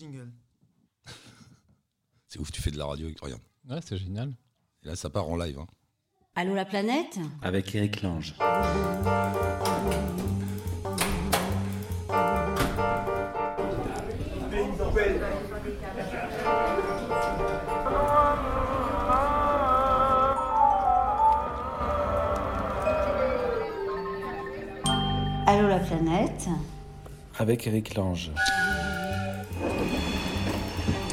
Jingle. C'est ouf, tu fais de la radio avec rien. Ouais, c'est génial. Et là, ça part en live. hein. Allô la planète? Avec Eric Lange. Allô la planète? Avec Eric Lange.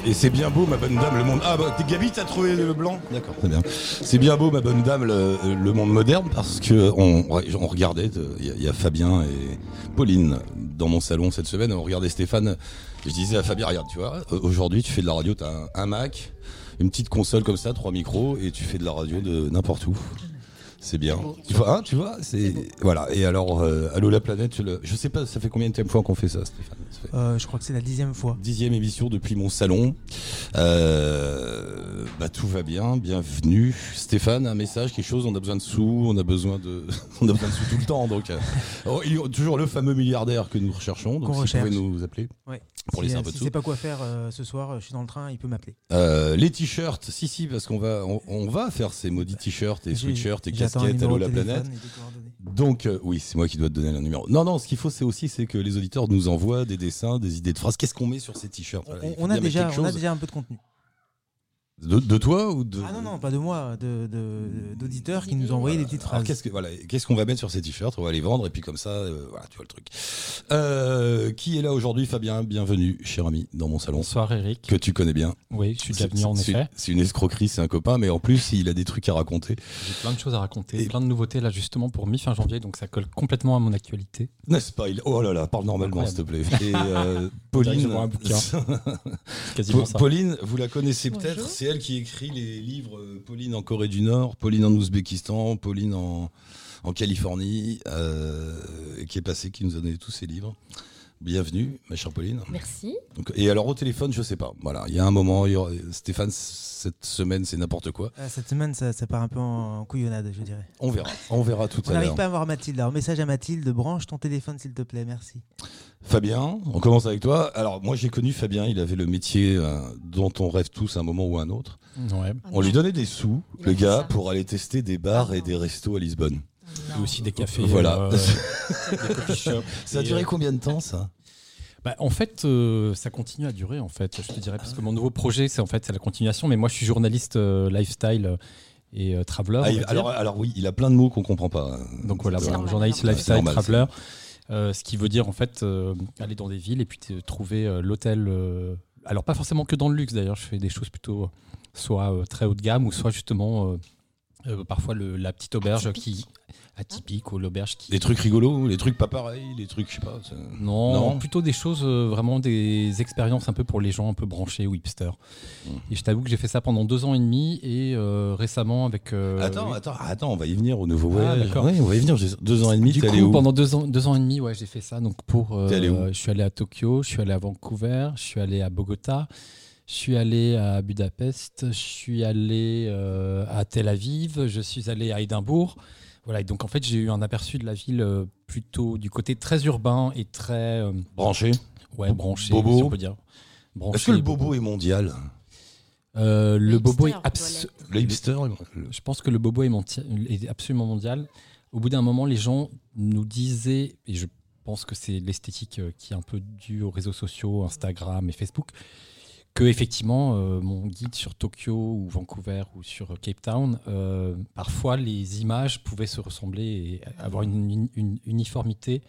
Et c'est bien beau, ma bonne dame, le monde. Ah, bah, Gabi, t'as trouvé le blanc D'accord, très bien. C'est bien beau, ma bonne dame, le, monde moderne, parce que on, regardait, il y, a- il y a Fabien et Pauline dans mon salon cette semaine, on regardait Stéphane. Je disais à Fabien, regarde, tu vois, euh, aujourd'hui, tu fais de la radio, t'as un Mac, une petite console comme ça, trois micros, et tu fais de la radio de n'importe où. C'est bien. Tu vois, hein, tu vois, c'est voilà. Et alors, euh, allô la planète. le- Je sais pas, ça fait combien de fois qu'on fait ça, Stéphane Ça fait- Euh, je crois que c'est la dixième fois. dixième émission depuis mon salon. Euh, bah, tout va bien, bienvenue. Stéphane, un message, quelque chose, on a besoin de sous, on a besoin de, on a besoin de sous tout le temps. Donc, euh, oh, il y a toujours le fameux milliardaire que nous recherchons. Donc, vous pouvez nous appeler. Ouais. Pour si laisser un euh, de si sous. c'est pas quoi faire euh, ce soir, euh, je suis dans le train, il peut m'appeler. Euh, les t-shirts, si, si, parce qu'on va, on, on va faire ces maudits t-shirts et sweatshirts et casquettes, allô la planète. Donc, euh, oui, c'est moi qui dois te donner le numéro. Non, non, ce qu'il faut, c'est aussi, c'est que les auditeurs nous envoient des dessins, des idées de phrases. Qu'est-ce qu'on met sur ces t-shirts? Voilà, On, on a on déjà un peu de contenu. De, de toi ou de Ah non, non, pas de moi, de- de- d'auditeurs qui nous ont envoyé des petites phrases. qu'est-ce voilà, qu'on va mettre sur ces t-shirts? On va les vendre et puis comme ça, euh, voilà, tu vois le truc. Euh, qui est là aujourd'hui, Fabien Bienvenue, cher ami, dans mon salon Bonsoir Eric. que tu connais bien. Oui, je suis déjà venu en effet. C'est une escroquerie, c'est un copain, mais en plus, il a des trucs à raconter. J'ai plein de choses à raconter, Et- plein de nouveautés là justement pour mi-fin janvier, donc ça colle complètement à mon actualité. N'est-ce pas? Il- Oh là là, parle normalement, s'il te plaît. Et euh, Pauline, je vois un bouquin. Quasiment ça. Pauline, vous la connaissez peut-être. C'est elle qui écrit les livres euh, Pauline en Corée du Nord, Pauline en Ouzbékistan, Pauline en, en Californie, euh, et qui est passée, qui nous a donné tous ces livres. Bienvenue, ma chère Pauline. Merci. Donc, et alors au téléphone, je sais pas. Voilà, il y a un moment, il y aura- Stéphane, cette semaine, c'est n'importe quoi. Ah, Cette semaine, ça, ça part un peu en couillonnade, je dirais. On verra. On verra tout On à n'arrive l'heure. pas à voir Mathilde. Alors, message à Mathilde, branche ton téléphone, s'il te plaît, merci. Fabien, on commence avec toi. Alors moi, j'ai connu Fabien. Il avait le métier euh, dont on rêve tous à un moment ou à un autre. Ouais. Ah On lui donnait des sous, Il le a fait gars, ça. pour aller tester des bars Ah et des restos à Lisbonne. Et aussi des cafés. Voilà. euh, des coffee shops. Ça a Et, duré euh, combien de temps ça? Bah, en fait, euh, ça continue à durer, en fait, je te dirais, parce que mon nouveau projet, c'est en fait c'est la continuation, mais moi, je suis journaliste euh, lifestyle euh, et euh, traveler. Ah, on il- va dire. alors, alors oui, il a plein de mots qu'on comprend pas. Donc voilà, C'est voilà, normal, journaliste lifestyle normal, traveler, ce qui veut dire en fait euh, aller dans des villes et puis trouver euh, l'hôtel. euh, alors pas forcément que dans le luxe d'ailleurs, je fais des choses plutôt euh, soit euh, très haut de gamme ou soit justement euh, euh, parfois le- la petite auberge qui atypique ou l'auberge qui Les trucs rigolos, les trucs pas pareils, les trucs, je sais pas. non, Non. plutôt des choses euh, vraiment des expériences un peu pour les gens un peu branchés ou hipsters. Mm. Et je t'avoue que j'ai fait ça pendant deux ans et demi et euh, récemment avec. euh, Attends, oui. attends, attends, on va y venir au nouveau Ah, voyage. Oui, on va y venir. j'ai Deux ans et demi, Du t'es coup, allé où pendant deux ans, deux ans et demi, ouais, j'ai fait ça. Donc pour, T'es allé où je suis allé à Tokyo, je suis allé à Vancouver, je suis allé à Bogota, je suis allé à Budapest, je suis allé euh, à Tel Aviv, je suis allé à Édimbourg. Voilà, et donc en fait, j'ai eu un aperçu de la ville euh, plutôt du côté très urbain et très euh, Branché. ouais, branché, Bobo. si on peut dire. Branché, Est-ce que le bobo est mondial? Euh, le bobo est hipster, abs-. Le hipster le- Je pense que le bobo est, monti- est absolument mondial. Au bout d'un moment, les gens nous disaient, et je pense que c'est l'esthétique euh, qui est un peu due aux réseaux sociaux, Instagram et Facebook, que effectivement, euh, mon guide sur Tokyo ou Vancouver ou sur Cape Town, euh, parfois les images pouvaient se ressembler et avoir une, une- une uniformité,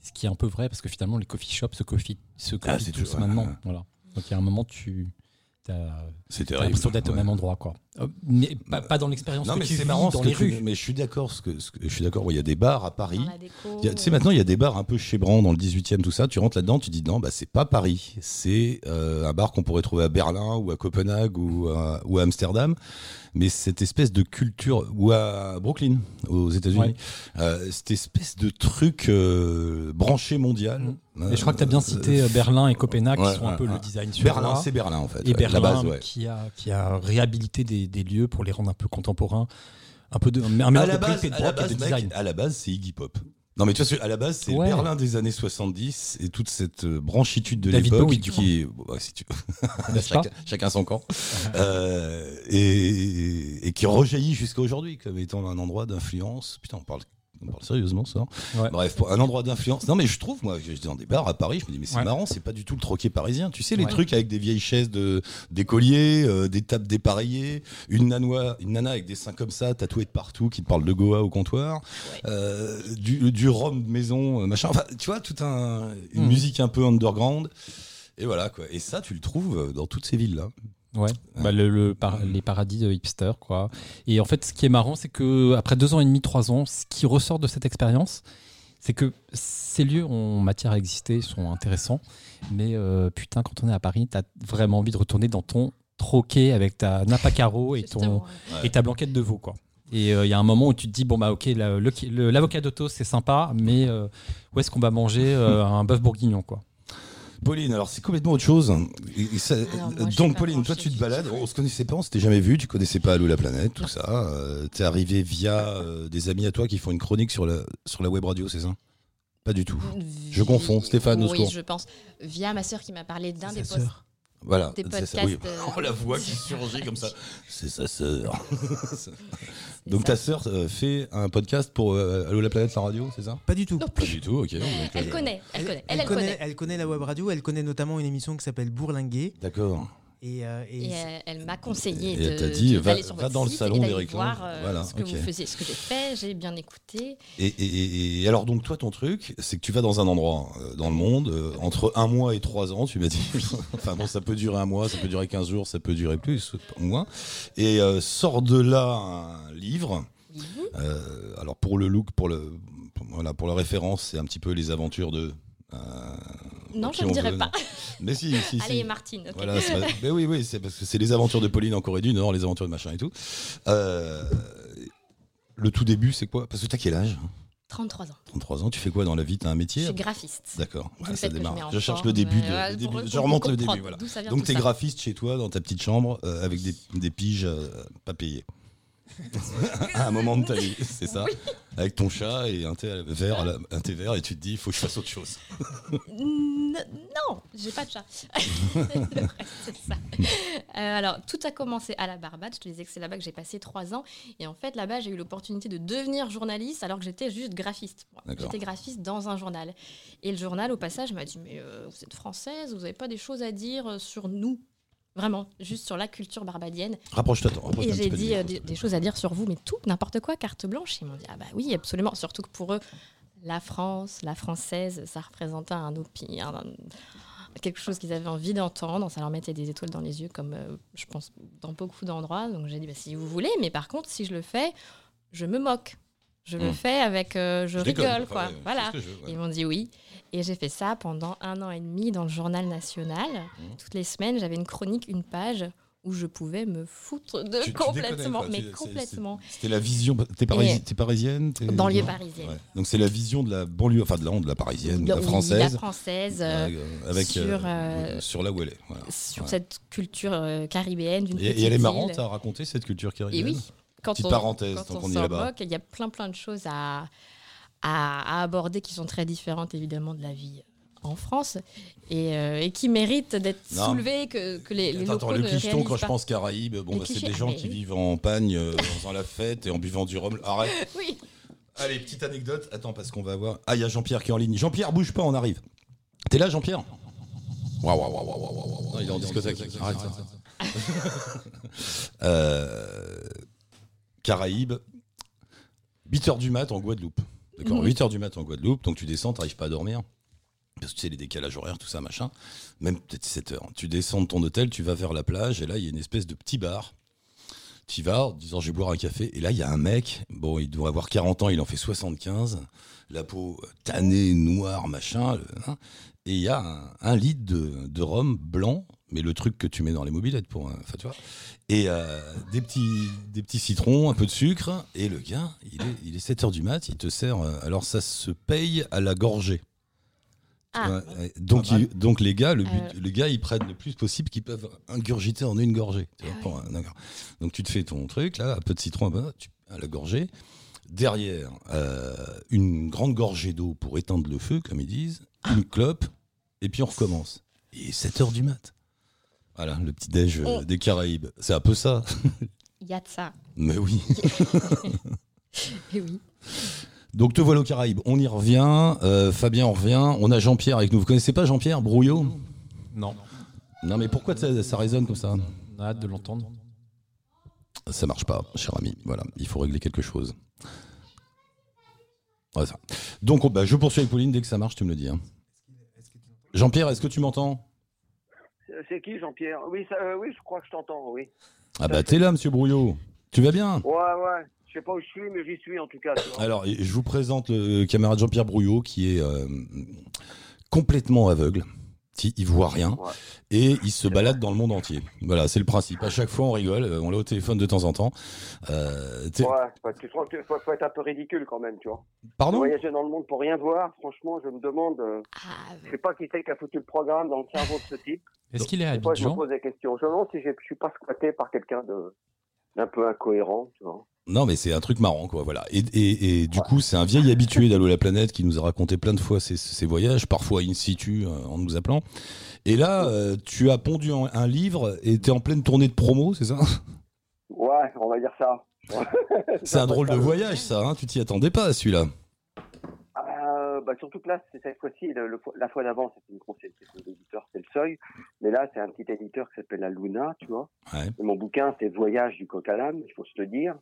ce qui est un peu vrai parce que finalement les coffee shops se copient, se copient Ah, tous maintenant. Voilà. Donc il y a un moment, tu as terrible. l'impression d'être au même endroit, quoi. Euh, mais pas, pas dans l'expérience Non, que mais tu c'est vis marrant dans ce que les tu- rues. Mais je suis d'accord. ce que- ce que- Je suis d'accord. Il y a des bars à Paris. Tu sais, maintenant, il y a des bars un peu chébrants dans le 18e, tout ça. Tu rentres là-dedans, tu dis non, bah, c'est pas Paris. C'est euh, un bar qu'on pourrait trouver à Berlin ou à Copenhague ou à, ou à Amsterdam. Mais cette espèce de culture, ou à Brooklyn, aux États-Unis, Ouais. euh, cette espèce de truc euh, branché mondial. Et je crois que tu as bien cité Berlin et Copenhague, ouais, qui sont un ouais, peu ouais. le design sur Berlin, c'est Berlin en fait. Et ouais, Berlin, la base, ouais. qui, a, qui a réhabilité des, des lieux pour les rendre un peu contemporains. Un peu de, un À la base, pop et de à la rock et de base, mec, design. à la base, c'est Iggy Pop. Non, mais tu vois, à la base, c'est Ouais. Berlin des années 70 et toute cette euh, branchitude de l'époque qui. bon, bah, si tu chacun son camp. Euh, et, et qui rejaillit jusqu'à aujourd'hui comme étant un endroit d'influence. Putain, on parle. On parle sérieusement ça. Ouais. Bref, un endroit d'influence. Non mais je trouve moi, j'étais dans des bars à Paris, je me dis mais c'est Ouais. marrant, c'est pas du tout le troquet parisien. Tu sais les Ouais. trucs avec des vieilles chaises de d'écoliers, euh, des tables dépareillées, une nanois, une nana avec des seins comme ça, tatouée de partout, qui te parle de Goa au comptoir, euh, du, du rhum de maison, euh, machin. Enfin, tu vois, toute un, une Mhm. musique un peu underground. Et voilà quoi. Et ça, tu le trouves euh, dans toutes ces villes là. Ouais, bah, le, le par- les paradis de hipster, quoi. Et en fait, ce qui est marrant, c'est que après deux ans et demi, trois ans, ce qui ressort de cette expérience, c'est que ces lieux ont matière à exister, sont intéressants, mais euh, putain, quand on est à Paris, t'as vraiment envie de retourner dans ton troquet avec ta nappe à carreaux et ton Ouais. et ta blanquette de veau, quoi. Et euh, il y a un moment où tu te dis bon bah ok l'avocat d'auto c'est sympa mais euh, où est-ce qu'on va manger euh, un bœuf bourguignon quoi Pauline, alors c'est complètement autre chose. Et- et ça- Alors, moi, je suis donc pas Pauline, toi tu te balades, on se connaissait pas, on s'était jamais vu, tu connaissais pas Allô la planète, tout ça. Euh, T'es arrivé via euh, des amis à toi qui font une chronique sur la, sur la web radio, c'est ça? Pas du tout. Je confonds, Stéphane, au Oui, secours. je pense. Via ma sœur qui m'a parlé d'un des sœur. Voilà, Des c'est ça. podcasts, Oui. euh, Oh, la voix qui surgit comme ça. C'est sa sœur. Donc ça. ta sœur euh, fait un podcast pour euh, Allô la planète, la radio, c'est ça? Pas du tout. Non Pas plus. du tout, ok. Donc, Elle euh, connaît, elle connaît, elle, elle elle connaît, connaît. elle connaît la web radio, elle connaît notamment une émission qui s'appelle Bourlinguer. D'accord. Et, euh, et Et c'est- elle, elle m'a conseillé Et de elle t'a dit, va- d'aller sur va votre dans le salon voir Lange. euh, Voilà, ce que ok. vous faisiez, ce que j'ai fait, j'ai bien écouté. Et, et- et- et alors donc toi ton truc c'est que tu vas dans un endroit euh, dans le monde euh, entre un mois et trois ans tu m'as dit enfin bon ça peut durer un mois ça peut durer 15 jours ça peut durer plus ou moins et euh, sort de là un livre Euh, alors pour le look pour le pour, voilà pour la référence c'est un petit peu les aventures de Non, qui je ne dirais veut, pas. non. mais si si Allez, si. Martine. Voilà, mais oui, oui, c'est parce que c'est les aventures de Pauline en Corée du Nord, les aventures de machin et tout. Euh, le tout début, c'est quoi? Parce que t'as quel âge? 33 ans. 33 ans, tu fais quoi dans la vie? T'as un Je métier suis graphiste. D'accord, ça je démarre. Je, cherche forme, le début, de, euh, le début- je remonte le début. Voilà. Donc t'es graphiste chez toi dans ta petite chambre euh, avec des, des piges euh, pas payées. à un moment de ta vie, c'est ça Avec ton chat et un thé vert, un thé vert et tu te dis il faut que je fasse autre chose. N- Non, j'ai pas de chat. C'est ça. Euh, alors, tout a commencé à la Barbade. Je te disais que c'est là-bas que j'ai passé trois ans. Et en fait, là-bas, j'ai eu l'opportunité de devenir journaliste alors que j'étais juste graphiste. J'étais graphiste dans un journal. Et le journal, au passage, m'a dit Mais euh, vous êtes française, vous n'avez pas des choses à dire euh, sur nous? Vraiment, juste sur la culture barbadienne. Rapproche-toi, rapproche-toi Et j'ai dit euh, des, choses à dire sur vous, mais tout, n'importe quoi, carte blanche. Ils m'ont dit, ah bah oui, absolument. Surtout que pour eux, la France, la française, ça représentait un opi, un- un- quelque chose qu'ils avaient envie d'entendre. Ça leur mettait des étoiles dans les yeux, comme euh, je pense dans beaucoup d'endroits. Donc j'ai dit, bah, si vous voulez, mais par contre, si je le fais, je me moque. Je le Hmm. fais avec, euh, je, rigole, quoi. voilà. ce que je veux, ouais. Ils m'ont dit oui. Et j'ai fait ça pendant un an et demi dans le journal national. Mmh. Toutes les semaines, j'avais une chronique, une page où je pouvais me foutre de Tu- complètement, mais complètement. C'était la vision. T'es parisi- Et- t'es parisienne t'es- Banlieue parisienne. Ouais. Donc c'est la vision de la banlieue, enfin de la, de la parisienne, de la Oui, française, La française, euh, euh, avec sur, euh, sur là où elle est. voilà. sur Ouais. cette culture caribéenne Et, et elle est marrante à raconter cette culture Et caribéenne? oui, quand Petite on, parenthèse, quand on est s'en moque, il y a plein plein de choses à, à, à aborder qui sont très différentes évidemment de la vie en France et, euh, et qui méritent d'être soulevées, que, que les, les Attends, locaux attends, le ne clicheton, quand je pense Caraïbes, bon, bah, c'est des ah, gens mais qui oui. vivent en pagne, euh, en faisant la fête et en buvant du rhum. Arrête. Oui, Allez, petite anecdote. Attends, parce qu'on va voir. Ah, il y a Jean-Pierre qui est en ligne. Jean-Pierre, bouge pas, on arrive. T'es là, Jean-Pierre? Waouh, waouh, waouh, waouh, waouh, Il est en discothèque. Arrête ça. Euh, Caraïbes, 8h du mat en Guadeloupe. D'accord, Mhm. 8h du mat en Guadeloupe, donc tu descends, t'arrives pas à dormir. Parce que tu sais, les décalages horaires, tout ça, machin. Même peut-être 7 heures. Tu descends de ton hôtel, tu vas vers la plage, et là, il y a une espèce de petit bar. Tu vas en disant, je vais boire un café. Et là, il y a un mec, bon, il doit avoir 40 ans, il en fait 75. La peau tannée, noire, machin. le- hein. et il y a un, un litre de, de rhum blanc, mais le truc que tu mets dans les mobilettes pour. un- Enfin, tu vois. Et euh, des, petits, des petits citrons, un peu de sucre. Et le gars, il est, il est 7 heures du mat, il te sert. euh, alors, ça se paye à la gorgée. Ah. Ouais. donc, Pas mal. il- donc les gars, le, but, Euh. les gars, ils prennent le plus possible qu'ils peuvent ingurgiter en une gorgée. tu vois, Ah pour un- d'accord. Donc tu te fais ton truc là, un peu de citron, un peu, tu- à la gorgée. derrière euh, une grande gorgée d'eau pour éteindre le feu, comme ils disent, une clope, et puis on recommence. Et 7 heures du mat. Voilà, le petit déj euh, Oh. des Caraïbes. C'est un peu ça. Il y a de ça. Mais oui. Et oui. Donc te voilà aux Caraïbes. On y revient. Euh, Fabien, on revient. On a Jean-Pierre avec nous. Vous connaissez pas Jean-Pierre Brouillot? Non. Non, mais pourquoi ça, ça résonne comme ça? On a hâte de l'entendre. Ça marche pas, cher ami. Voilà, il faut régler quelque chose. Ouais, ça. Donc, on- bah, je poursuis avec Pauline. Dès que ça marche, tu me le dis. hein. Jean-Pierre, est-ce que tu m'entends? C'est qui Jean-Pierre oui, ça- euh, oui, je crois que je t'entends, oui. Ah bah t'es là, monsieur Brouillot. Tu vas bien? Ouais, ouais. Je sais pas où je suis, mais j'y suis en tout cas. Alors, je vous présente le camarade Jean-Pierre Brouillot qui est euh, complètement aveugle. Il il voit rien Ouais. et il se balade dans le monde entier. Voilà, c'est le principe. À chaque fois, on rigole. euh, On l'a au téléphone de temps en temps. Euh, Ouais, parce que je trouve qu'il faut, faut être un peu ridicule quand même, tu vois. Pardon? Voyager dans le monde pour rien voir, franchement, je me demande, euh, Ah, je sais pas qui c'est qui a foutu le programme dans le cerveau de ce type. Est-ce qu'il est à fois, je me pose des questions. Je me demande si je suis pas squatté par quelqu'un de d'un peu incohérent, tu vois. Non, mais c'est un truc marrant, quoi. Voilà. Et, et- et du coup, c'est un vieil habitué d'Allo la planète qui nous a raconté plein de fois ses, ses voyages, parfois in situ, euh, en nous appelant. Et là, euh, tu as pondu un, un livre et t'es en pleine tournée de promo, c'est ça? Ouais, on va dire ça. C'est un drôle de voyage, ça. Hein tu t'y attendais pas, à celui-là. Euh, bah, surtout que là, c'est cette fois-ci, la fois d'avant, c'était une conseil d'éditeur, c'est le seuil. Mais là, c'est un petit éditeur qui s'appelle la Luna, tu vois. Ouais. Et mon bouquin, c'est Voyage du coq à l'âne, il faut se le dire,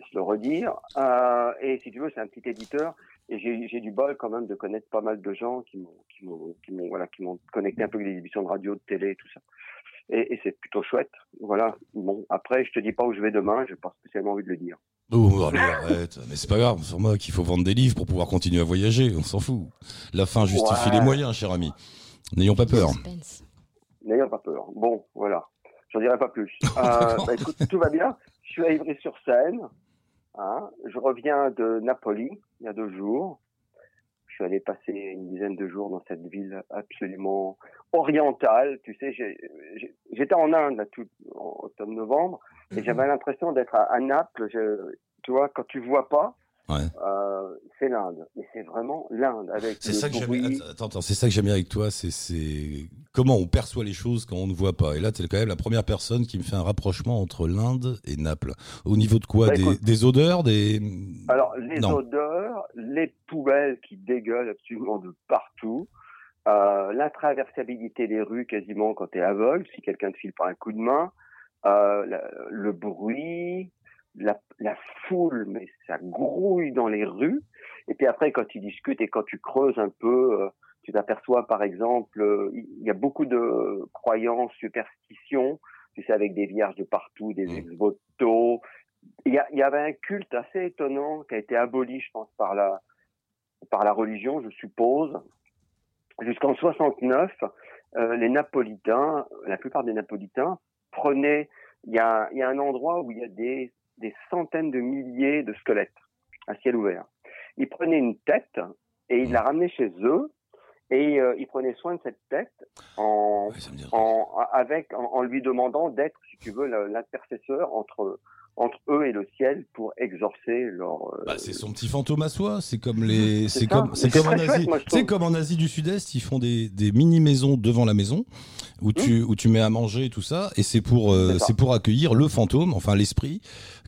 se le redire. Euh, et si tu veux, c'est un petit éditeur. Et j'ai j'ai du bol quand même de connaître pas mal de gens qui m'ont, qui m'ont, qui m'ont, voilà, qui m'ont connecté un peu avec les émissions de radio, de télé, tout ça. Et, et c'est plutôt chouette. Voilà. Bon, après, je te dis pas où je vais demain, j'ai pas spécialement envie de le dire. Oh, mais arrête. Mais c'est pas grave, sur moi qu'il faut vendre des livres pour pouvoir continuer à voyager, on s'en fout. La fin justifie Ouais. les moyens, cher ami. N'ayons pas peur. N'ayons pas peur. Bon, voilà. J'en dirai pas plus. Euh, bah, écoute, tout va bien. Je suis à Ivry-sur-Seine. Hein. Je reviens de Napoli il y a deux jours. Je suis allé passer une dizaine de jours dans cette ville absolument orientale. Tu sais, j'étais en Inde là, tout, en octobre-novembre et j'avais l'impression d'être à, à Naples. Je- tu vois, quand tu vois pas, Ouais. euh, c'est l'Inde. Mais c'est vraiment l'Inde avec C'est le ça que j'aime. Attends, attends, c'est ça que j'aime bien avec toi, c'est, comment on perçoit les choses quand on ne voit pas. Et là, tu es quand même la première personne qui me fait un rapprochement entre l'Inde et Naples. Au niveau de quoi? Bah, des, écoute. des odeurs, des. Alors, les Non. odeurs, les poubelles qui dégueulent absolument de partout, euh, l'intraversabilité des rues quasiment quand tu es aveugle, si quelqu'un te file par un coup de main, euh, la- le bruit, la, la foule, mais ça grouille dans les rues. Et puis après, quand tu discutes et quand tu creuses un peu, euh, tu t'aperçois par exemple, euh, il y a beaucoup de croyances, superstitions, tu sais, avec des vierges de partout, des Mm. ex-voto, il y, a- il y avait un culte assez étonnant qui a été aboli, je pense, par la, par la religion, je suppose. Jusqu'en 69, euh, les Napolitains, la plupart des Napolitains, prenaient. Il y a, il y a un endroit où il y a des, des centaines de milliers de squelettes à ciel ouvert. Ils prenaient une tête et ils la ramenaient chez eux et euh, ils prenaient soin de cette tête en, Ouais, avec, en, en lui demandant d'être, si tu veux, l'intercesseur entre, entre eux et le ciel pour exorcer leur. euh, Bah, c'est son petit fantôme à soi. C'est comme les. C'est comme. C'est en Asie. C'est comme en Asie du Sud-Est, ils font des, des mini maisons devant la maison où tu où tu mets à manger et tout ça. Et c'est pour euh, C'est pour accueillir le fantôme, enfin l'esprit,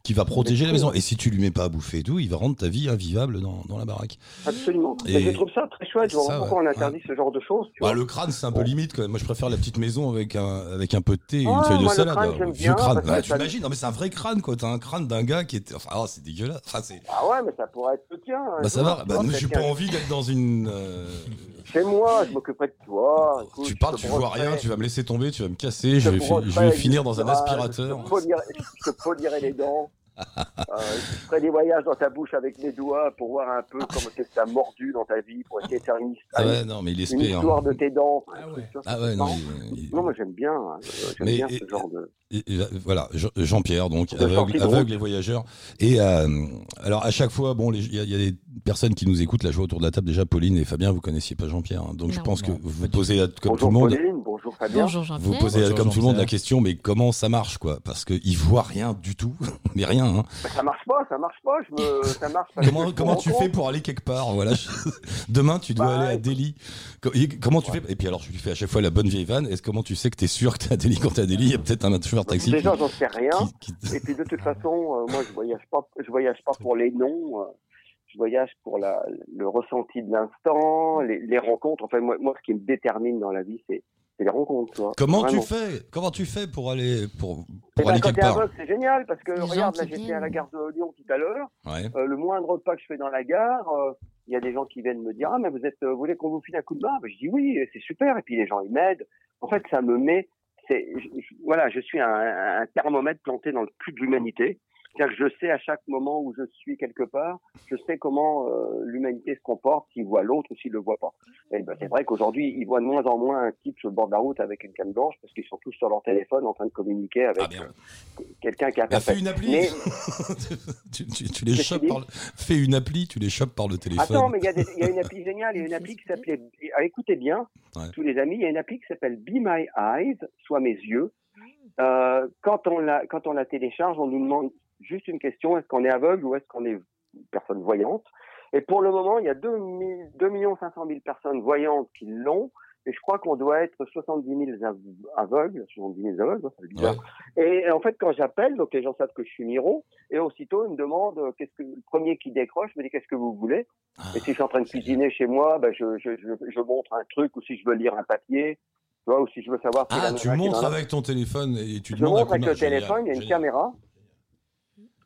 qui va protéger la maison. hein. Et si tu lui mets pas à bouffer et tout, il va rendre ta vie invivable dans, dans la baraque. Absolument. Et- je trouve ça très chouette. Ça, pourquoi ouais. on interdit ce genre de choses. Bah, le crâne, c'est un peu limite quand même. Moi, je préfère la petite maison avec un, avec un peu de thé et une feuille de salade. crâne, j'aime Vieux bien, crâne. ça- tu imagines Non, mais c'est un vrai crâne, quoi. T'as un crâne d'un gars qui était. Enfin, oh, c'est dégueulasse. Enfin, c'est. Ah ouais, mais ça pourrait être le tien. un Bah, ça va. Bah, j'ai pas envie d'être dans une. euh, Chez moi, je m'occuperai de toi. Écoute, tu parles, tu vois rien, tu vas me laisser tomber, tu vas me casser, je vais, fi- brosserai je vais avec finir dans un aspirateur. Je te polirai les dents. Euh, je ferai des voyages dans ta bouche avec mes doigts pour voir un peu comment c'est que t'as mordu dans ta vie, pour essayer de faire une, Ah ouais, non, mais il une histoire de tes dents. Ah ouais. ça. Ah ouais, non. Non. il- il- Non, moi j'aime bien, hein, euh, j'aime Mais- bien et- ce genre de. Et- et là, voilà, Jean- Jean-Pierre, donc aveugle, aveugle et voyageur. Et euh, alors à chaque fois, bon, il y, a- il y a des personnes qui nous écoutent. Là, je vois autour de la table déjà Pauline et Fabien. Vous connaissiez pas Jean-Pierre, hein. donc je Non. pense que vous posez là, comme bonjour tout le monde. Pauline, bonjour Fabien. Bonjour Vous Jean-Pierre. posez Bonjour, comme tout le monde la question, mais comment ça marche quoi? Parce qu'ils voient rien du tout, mais rien. Hein. Bah, ça marche pas, ça marche pas. Je me... Ça marche parce que Comment, tu fais pour aller quelque part? Voilà. je- Demain, tu dois Bah, aller à. Delhi. Comment tu fais? Et puis alors, je lui fais à chaque fois la bonne vieille vanne. Est-ce comment tu sais que t'es sûr que t'es à Delhi? Quand t'es à Delhi Il y a peut-être un chauffeur de taxi Déjà, qui, j'en sais rien. qui- qui- Et puis de toute façon, euh, moi, je voyage pas. Je voyage pas pour les noms. euh, je voyage pour la, le ressenti de l'instant, les, les rencontres. Enfin, moi, moi, ce qui me détermine dans la vie, c'est c'est les rencontres. tu vois. Comment Vraiment. tu fais Comment tu fais pour aller pour, Eh pour ben, aller quand quelque part c'est génial parce que Les regarde, là, j'étais à la gare de Lyon tout à l'heure. Ouais. Euh, le moindre pas que je fais dans la gare, euh, il y a des gens qui viennent me dire ah mais vous êtes, euh, vous voulez qu'on vous file un coup de main? Ben, Je dis oui, c'est super. Et puis les gens ils m'aident. En fait, ça me met, c'est, voilà, je suis un, un thermomètre planté dans le cul de l'humanité. C'est-à-dire que je sais à chaque moment où je suis quelque part, je sais comment euh, l'humanité se comporte, s'il voit l'autre ou s'il le voit pas. Et ben, c'est vrai qu'aujourd'hui, ils voient de moins en moins un type sur le bord de la route avec une canne blanche parce qu'ils sont tous sur leur téléphone en train de communiquer avec Ah euh, quelqu'un qui a Bah, fait. une appli. Mais- tu, tu- tu les chopes par le... Fais une appli, tu les chopes par le téléphone. Attends, mais il y, a y une appli géniale, il y a une appli qui s'appelait. ah, écoutez bien, Ouais. tous les amis, il y a une appli qui s'appelle Be My Eyes, soit mes yeux. Euh, quand on la quand on la télécharge, on nous demande juste une question est-ce qu'on est aveugle ou est-ce qu'on est une personne voyante? Et pour le moment, il y a 2, 2 500 000 personnes voyantes qui l'ont. Et je crois qu'on doit être 70 000 av- aveugles, 70 000 aveugles, hein, ça bizarre. Ouais. Et en fait, quand j'appelle, donc les gens savent que je suis Miro, et aussitôt ils me demandent euh, qu'est-ce que le premier qui décroche me dit qu'est-ce que vous voulez? Ah, Et si je suis en train de cuisiner chez moi, ben je, je, je, je montre un truc, ou si je veux lire un papier, tu vois, ou si je veux savoir. Ah, tu montres avec ton téléphone et tu Je demandes un montre avec le téléphone, il y a une Génial, caméra,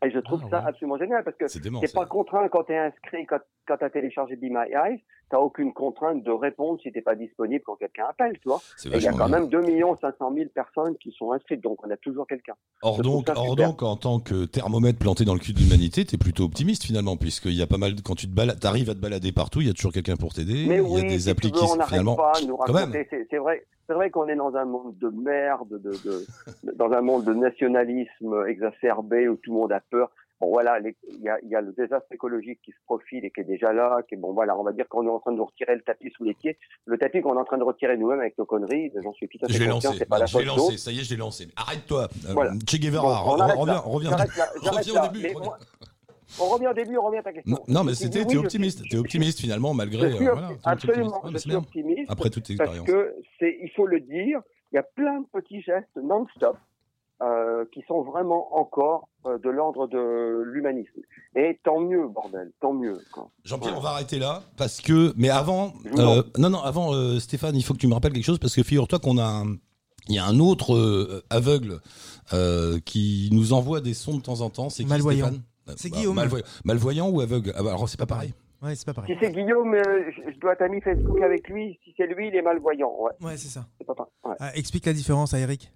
et je trouve Ah, ça ouais. absolument génial parce que t'es pas contraint quand t'es inscrit, quand, quand t'as téléchargé Be My Eyes, t'as aucune contrainte de répondre si t'es pas disponible quand quelqu'un appelle, tu vois. Il y a quand bien. même 2 500 000 personnes qui sont inscrites, donc on a toujours quelqu'un. Or donc, or donc, en tant que thermomètre planté dans le cul de l'humanité, t'es plutôt optimiste finalement, puisqu'il y a pas mal, quand tu te balades, t'arrives à te balader partout, il y a toujours quelqu'un pour t'aider, Mais il y oui, a des applis tu qui finalement. pas nous raconter. C'est c'est vrai, c'est vrai qu'on est dans un monde de merde, de, de, dans un monde de nationalisme exacerbé où tout le monde a peur. Bon voilà, il y a, il y a le désastre écologique qui se profile et qui est déjà là. Qui bon voilà, on va dire qu'on est en train de nous retirer le tapis sous les pieds. Le tapis qu'on est en train de retirer nous-mêmes avec nos conneries, j'en suis tout à Je fait l'ai conscient. lancé, C'est pas la je l'ai faute lancé, d'autres. ça y est, je l'ai lancé. Arrête-toi, Euh, Voilà. Che Guevara, Bon, on reviens, reviens, au début. On revient au début, on revient à ta question. Non, non, mais Je c'était, oui, t'es je optimiste, t'es optimiste finalement malgré. Je suis euh, voilà, t'es absolument, optimiste. Je suis optimiste. Après toute parce expérience. que c'est, il faut le dire, il y a plein de petits gestes non-stop euh, qui sont vraiment encore euh, de l'ordre de l'humanisme. Et tant mieux, bordel, tant mieux. Jean-Pierre, on va arrêter là parce que, mais avant, euh, non, non, avant, euh, Stéphane, il faut que tu me rappelles quelque chose parce que figure-toi qu'on a, un- il y a un autre euh, aveugle euh, qui nous envoie des sons de temps en temps. C'est qui, Malvoyant. Stéphane? C'est Bah, Guillaume. malvoy- Malvoyant ou aveugle? Ah bah, Alors c'est pas pareil. Ouais, c'est pas pareil. Si c'est Guillaume, euh, je, dois ami Facebook avec lui. Si c'est lui, il est malvoyant. Ouais, Ouais, c'est ça. pas. Ouais. Ah, explique la différence à Eric.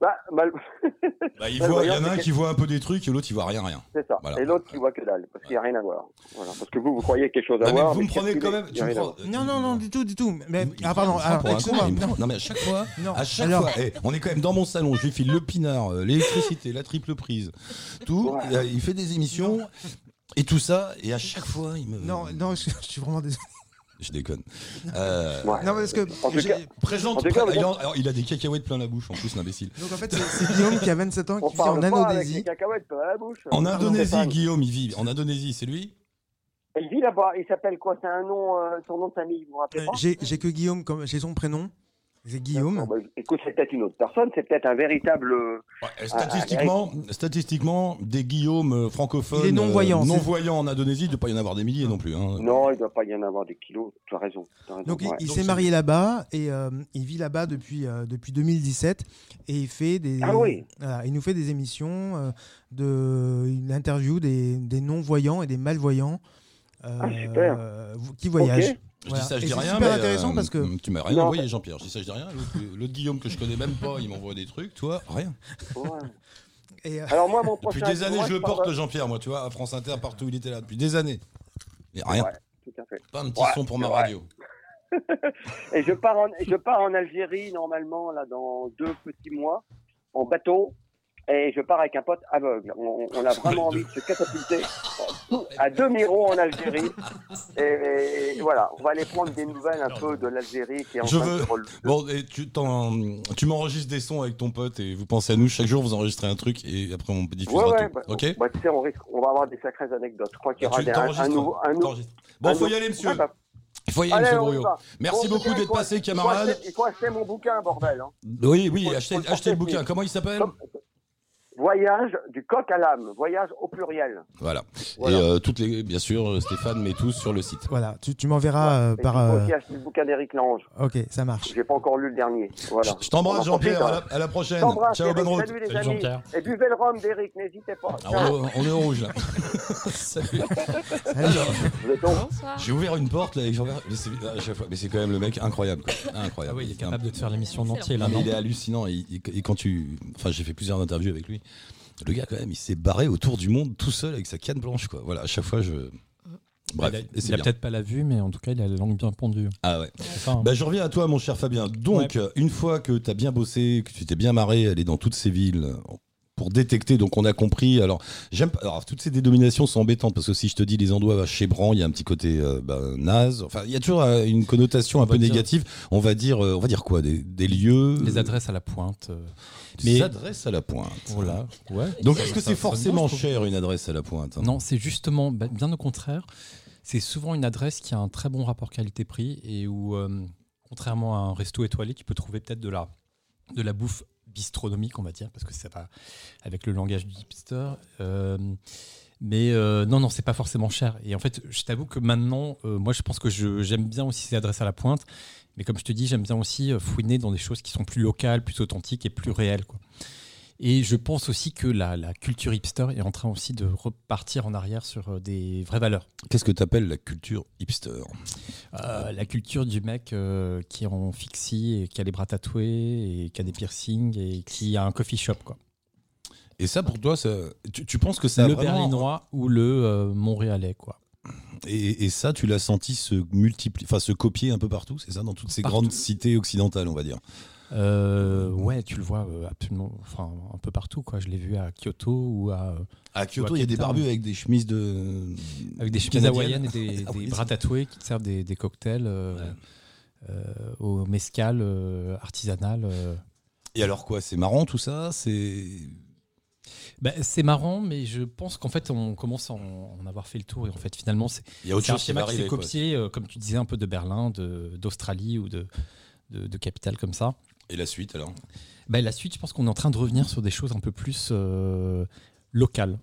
Bah, mal... Bah, il, Malvoyant, voit, il y en a un qui voit un peu des trucs et l'autre il voit rien, rien. c'est ça. Voilà. Et l'autre qui voit que dalle, parce qu'il n'y a rien à voir. Voilà. Parce que vous, vous croyez quelque chose à Non, mais voir. vous me prenez quand même. Tu me prends-. Non, non, non, du tout, du tout. Mais, Il ah, pardon, alors, excuse-moi. Non. Non mais à chaque fois, Non, à chaque alors- fois, eh, on est quand même dans mon salon, je lui file le pinard, euh, l'électricité, la triple prise, tout. Ouais. euh, Il fait des émissions et tout ça, et à chaque fois il me. Non, non, je, je suis vraiment désolé. Je déconne. Euh, Ouais. Non, parce que. En tout j'ai- cas- Présente. Cas, pré- il, a, alors, il a des cacahuètes plein la bouche en plus, l'imbécile. Donc en fait, c'est Guillaume qui a 27 ans On qui vit en Indonésie. cacahuètes dans la bouche. En Indonésie. Guillaume, il vit. En Indonésie, c'est lui? Il vit là-bas. Il s'appelle quoi? C'est un nom, euh, son nom de famille, vous vous rappelez Euh, J'ai que Guillaume comme j'ai son prénom. C'est Guillaume. Bah, écoute, c'est peut-être une autre personne, c'est peut-être un véritable. euh, Ouais, statistiquement, statistiquement, des Guillaume euh, francophones, Il est non-voyant, euh, non-voyants en Indonésie, il ne doit pas y en avoir des milliers non plus. hein. Non, il ne doit pas y en avoir des kilos. Tu as raison. tu as raison, Donc il- ouais. il Donc, s'est marié là-bas et euh, il vit là-bas depuis, euh, depuis 2017 et il fait des Ah oui. voilà, il nous fait des émissions euh, de il interview des, des non-voyants et des malvoyants euh, Ah, super. euh, qui voyagent. Je Voilà. dis ça, je Et dis c'est rien. super mais, intéressant euh, parce que Tu m'as rien Non, envoyé, Jean-Pierre. Je dis ça, je dis rien. L'autre- Guillaume que je connais même pas, il m'envoie des trucs, toi, rien. Ouais. et, euh, Alors moi, mon Depuis des années, je le porte, le Jean-Pierre, moi, tu vois, à France Inter, partout où il était là, depuis des années. Mais rien. Ouais, tout à fait. Pas un petit Ouais, son pour ma radio. Et je pars en, je pars en Algérie normalement là dans deux petits mois en bateau et je pars avec un pote aveugle. On, on a vraiment envie de se catapulter à demi-rond en Algérie. Et, et voilà, on va aller prendre des nouvelles un peu de l'Algérie qui est en Je train veux- de relever. Bon, et tu, t'en- tu m'enregistres des sons avec ton pote et vous pensez à nous. Chaque jour, vous enregistrez un truc et après, on diffusera Ouais, ouais, tout. bah, ok bah, tu sais, on, risque, on va avoir des sacrées anecdotes. Je crois qu'il y aura Tu des, un, nouveau. Un. Bon, un faut y aller, monsieur. Ouais, bah, Il faut y aller, allez, monsieur. Merci Bon, beaucoup d'être passé, il faut camarade. acheter- Il faut acheter mon bouquin, bordel. hein. Oui, oui, achetez, achetez le bouquin. Comment il s'appelle? Comme- Voyage du coq à l'âme. Voyage au pluriel. Voilà. Voilà. Et euh, toutes les, bien sûr, Stéphane met tous sur le site. Voilà, tu, tu m'enverras euh, par. euh, aussi acheter le bouquin d'Éric Lange. Ok, ça marche. J'ai pas encore lu le dernier. Voilà. Je t'embrasse, Jean-Pierre. À, hein. la- à la prochaine. T'embrasse, Ciao, bonne route. Salut les Salut, amis. Jean-Pierre. Et buvez le rhum d'Éric, n'hésitez pas. Ah, on, est- on est au rouge là. Salut. J'ai ouvert une porte là et j'en mais c'est à chaque fois. Mais c'est quand même le mec incroyable. quoi. Ah Incroyable. oui, il est capable de te faire l'émission en entier là, mais il est hallucinant et, et- et quand tu, enfin, j'ai fait plusieurs interviews avec lui. Le gars quand même, il s'est barré autour du monde tout seul avec sa canne blanche quoi. Voilà, à chaque fois je. Bref, il a, il peut-être pas la vue, mais en tout cas, il a la langue bien pendue. Ah ouais. Hein. Bah, je reviens à toi, mon cher Fabien. Donc, une fois que tu as bien bossé, que tu t'es bien marré, aller dans toutes ces villes pour détecter, donc on a compris. Alors, j'aime pas. Alors, toutes ces dénominations sont embêtantes parce que si je te dis les endroits à Chébran, il y a un petit côté euh, bah, naze. Enfin, il y a toujours euh, une connotation un peu dire- négative. On va dire, euh, on va dire quoi? Des, des lieux? Les adresses à la pointe. euh, mais- adresses à la pointe. Voilà. Ouais. Donc, est-ce que c'est forcément cher une adresse à la pointe hein? Non, c'est justement, bah, bien au contraire, c'est souvent une adresse qui a un très bon rapport qualité-prix et où, contrairement à un resto étoilé, tu peux trouver peut-être de la, de la bouffe bistronomique, on va dire, parce que ça va avec le langage du hipster. Euh, mais euh, non, non, c'est pas forcément cher. Et en fait, je t'avoue que maintenant, euh, moi, je pense que j'aime bien aussi ces adresses à la pointe. Mais comme je te dis, j'aime bien aussi fouiner dans des choses qui sont plus locales, plus authentiques et plus réelles. Quoi. Et je pense aussi que la, la culture hipster est en train aussi de repartir en arrière sur euh, des vraies valeurs. Qu'est-ce que tu appelles la culture hipster? Euh, la culture du mec euh, qui est en fixie et qui a les bras tatoués et qui a des piercings et qui a un coffee shop. Quoi. Et ça, pour toi, ça, tu, tu penses que ça a le vraiment- berlinois ou le euh, montréalais. Quoi. Et, et ça, tu l'as senti se multiplier, enfin se copier un peu partout, c'est ça, dans toutes ces Partout. grandes cités occidentales, on va dire? Euh, ouais, tu le vois euh, absolument, enfin un peu partout. Quoi. Je l'ai vu à Kyoto ou à, À Kyoto, il y a des barbus avec des chemises de. avec des chemises hawaïennes et des, Ah des bras tatoués qui te servent des, des cocktails euh, Ouais. euh, au mescal artisanal. Et alors quoi, c'est marrant tout ça C'est. Bah, c'est marrant, mais je pense qu'en fait, on commence à en, avoir fait le tour. Et en fait, finalement, c'est Il y a autre c'est un schéma qui s'est copié, comme tu disais, un peu de Berlin, d'Australie ou de, de, de capitales comme ça. Et la suite alors Bah, la suite, je pense qu'on est en train de revenir sur des choses un peu plus euh, locales.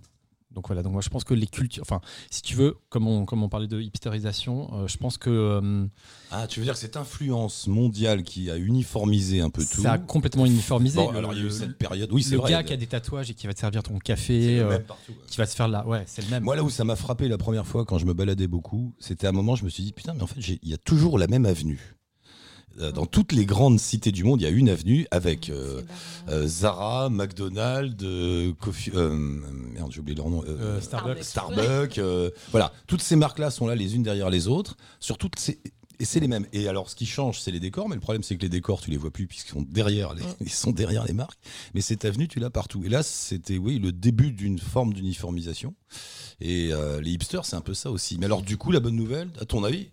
Donc voilà, donc moi je pense que les cultures, enfin, si tu veux, comme on, comme on parlait de hipsterisation, euh, je pense que euh, Ah, tu veux dire que cette influence mondiale qui a uniformisé un peu tout. ça a complètement uniformisé. Bon, Le- alors il y a eu le- cette période. Oui, c'est le vrai. gars qui a des tatouages et qui va te servir ton c'est café, le euh, partout, ouais. qui va se faire là, ouais, c'est le même. Moi, là où ça m'a frappé la première fois quand je me baladais beaucoup, c'était à un moment, je me suis dit, putain, mais en fait, il y a toujours la même avenue. Euh, Dans toutes les grandes cités du monde, il y a une avenue avec euh, euh, Zara, McDonald's, euh, Coffee, merde, j'ai oublié leur nom. euh, Euh, Starbucks. Starbucks, euh, voilà, toutes ces marques-là sont là les unes derrière les autres, sur toutes ces et c'est les mêmes. Et alors, ce qui change, c'est les décors, mais le problème, c'est que les décors, tu les vois plus puisqu'ils sont derrière les, ils sont derrière les marques. Mais cette avenue, tu l'as partout. Et là, c'était, oui, le début d'une forme d'uniformisation. Et euh, les hipsters, c'est un peu ça aussi. Mais alors, du coup, la bonne nouvelle, à ton avis,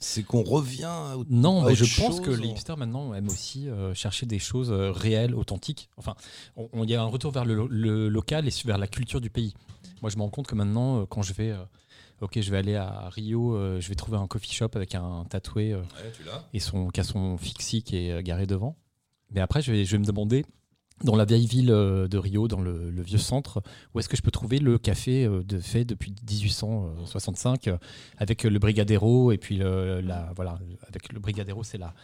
c'est qu'on revient. au- Non, mais je pense que les on- hipsters maintenant aiment aussi euh, chercher des choses euh, réelles, authentiques. Enfin, il y a un retour vers le, lo- le local et vers la culture du pays. Moi, je me rends compte que maintenant, euh, quand je vais, ok, je vais aller à Rio, euh, je vais trouver un coffee shop avec un tatoué euh, Ouais, et son qui a son fixie qui est garé devant. Mais après, je vais, je vais me demander dans la vieille ville euh, de Rio, dans le, le vieux centre, où est-ce que je peux trouver le café euh, de fait depuis 1865 euh, avec le brigadero et puis le, la voilà avec le brigadero c'est là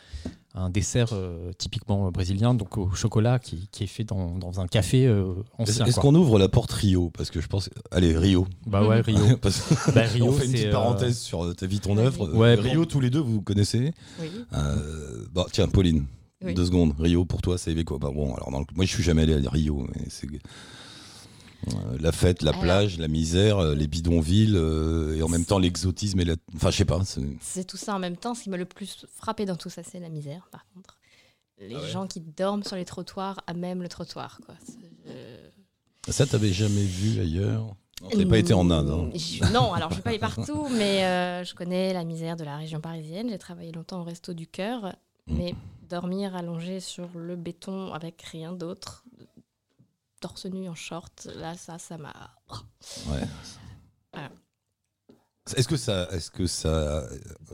un dessert euh, typiquement brésilien donc au chocolat qui, qui est fait dans, dans un café euh, ancien. est-ce qu'on ouvre la porte Rio? Parce que je pense. Allez, Rio. Bah ouais Rio. Parce Bah, Rio on fait une petite euh, parenthèse sur ta vie, ton œuvre. Ouais, Rio, tous les deux, vous connaissez Oui. Euh, bah, tiens, Pauline, Oui. deux secondes. Rio, pour toi, évoque quoi bah, bon, alors, le- Moi, je suis jamais allé à Rio. c'est euh, la fête, la Alors- plage, la misère, euh, les bidonvilles, euh, et en même temps l'exotisme et la. Enfin, je sais pas. c'est- C'est tout ça en même temps. Ce qui m'a le plus frappé dans tout ça, c'est la misère, par contre. Les Ah ouais gens qui dorment sur les trottoirs à même le trottoir. Quoi. C'est- Ça, t'avais jamais vu ailleurs T'avais pas été en Inde. hein. Je- Non, alors je suis pas allée partout, mais je connais la misère de la région parisienne. J'ai travaillé longtemps au Resto du Cœur, Mm. mais dormir allongé sur le béton avec rien d'autre, torse nu en short, là, ça, ça m'a. Ouais. Voilà. Est-ce que ça, est-ce que ça,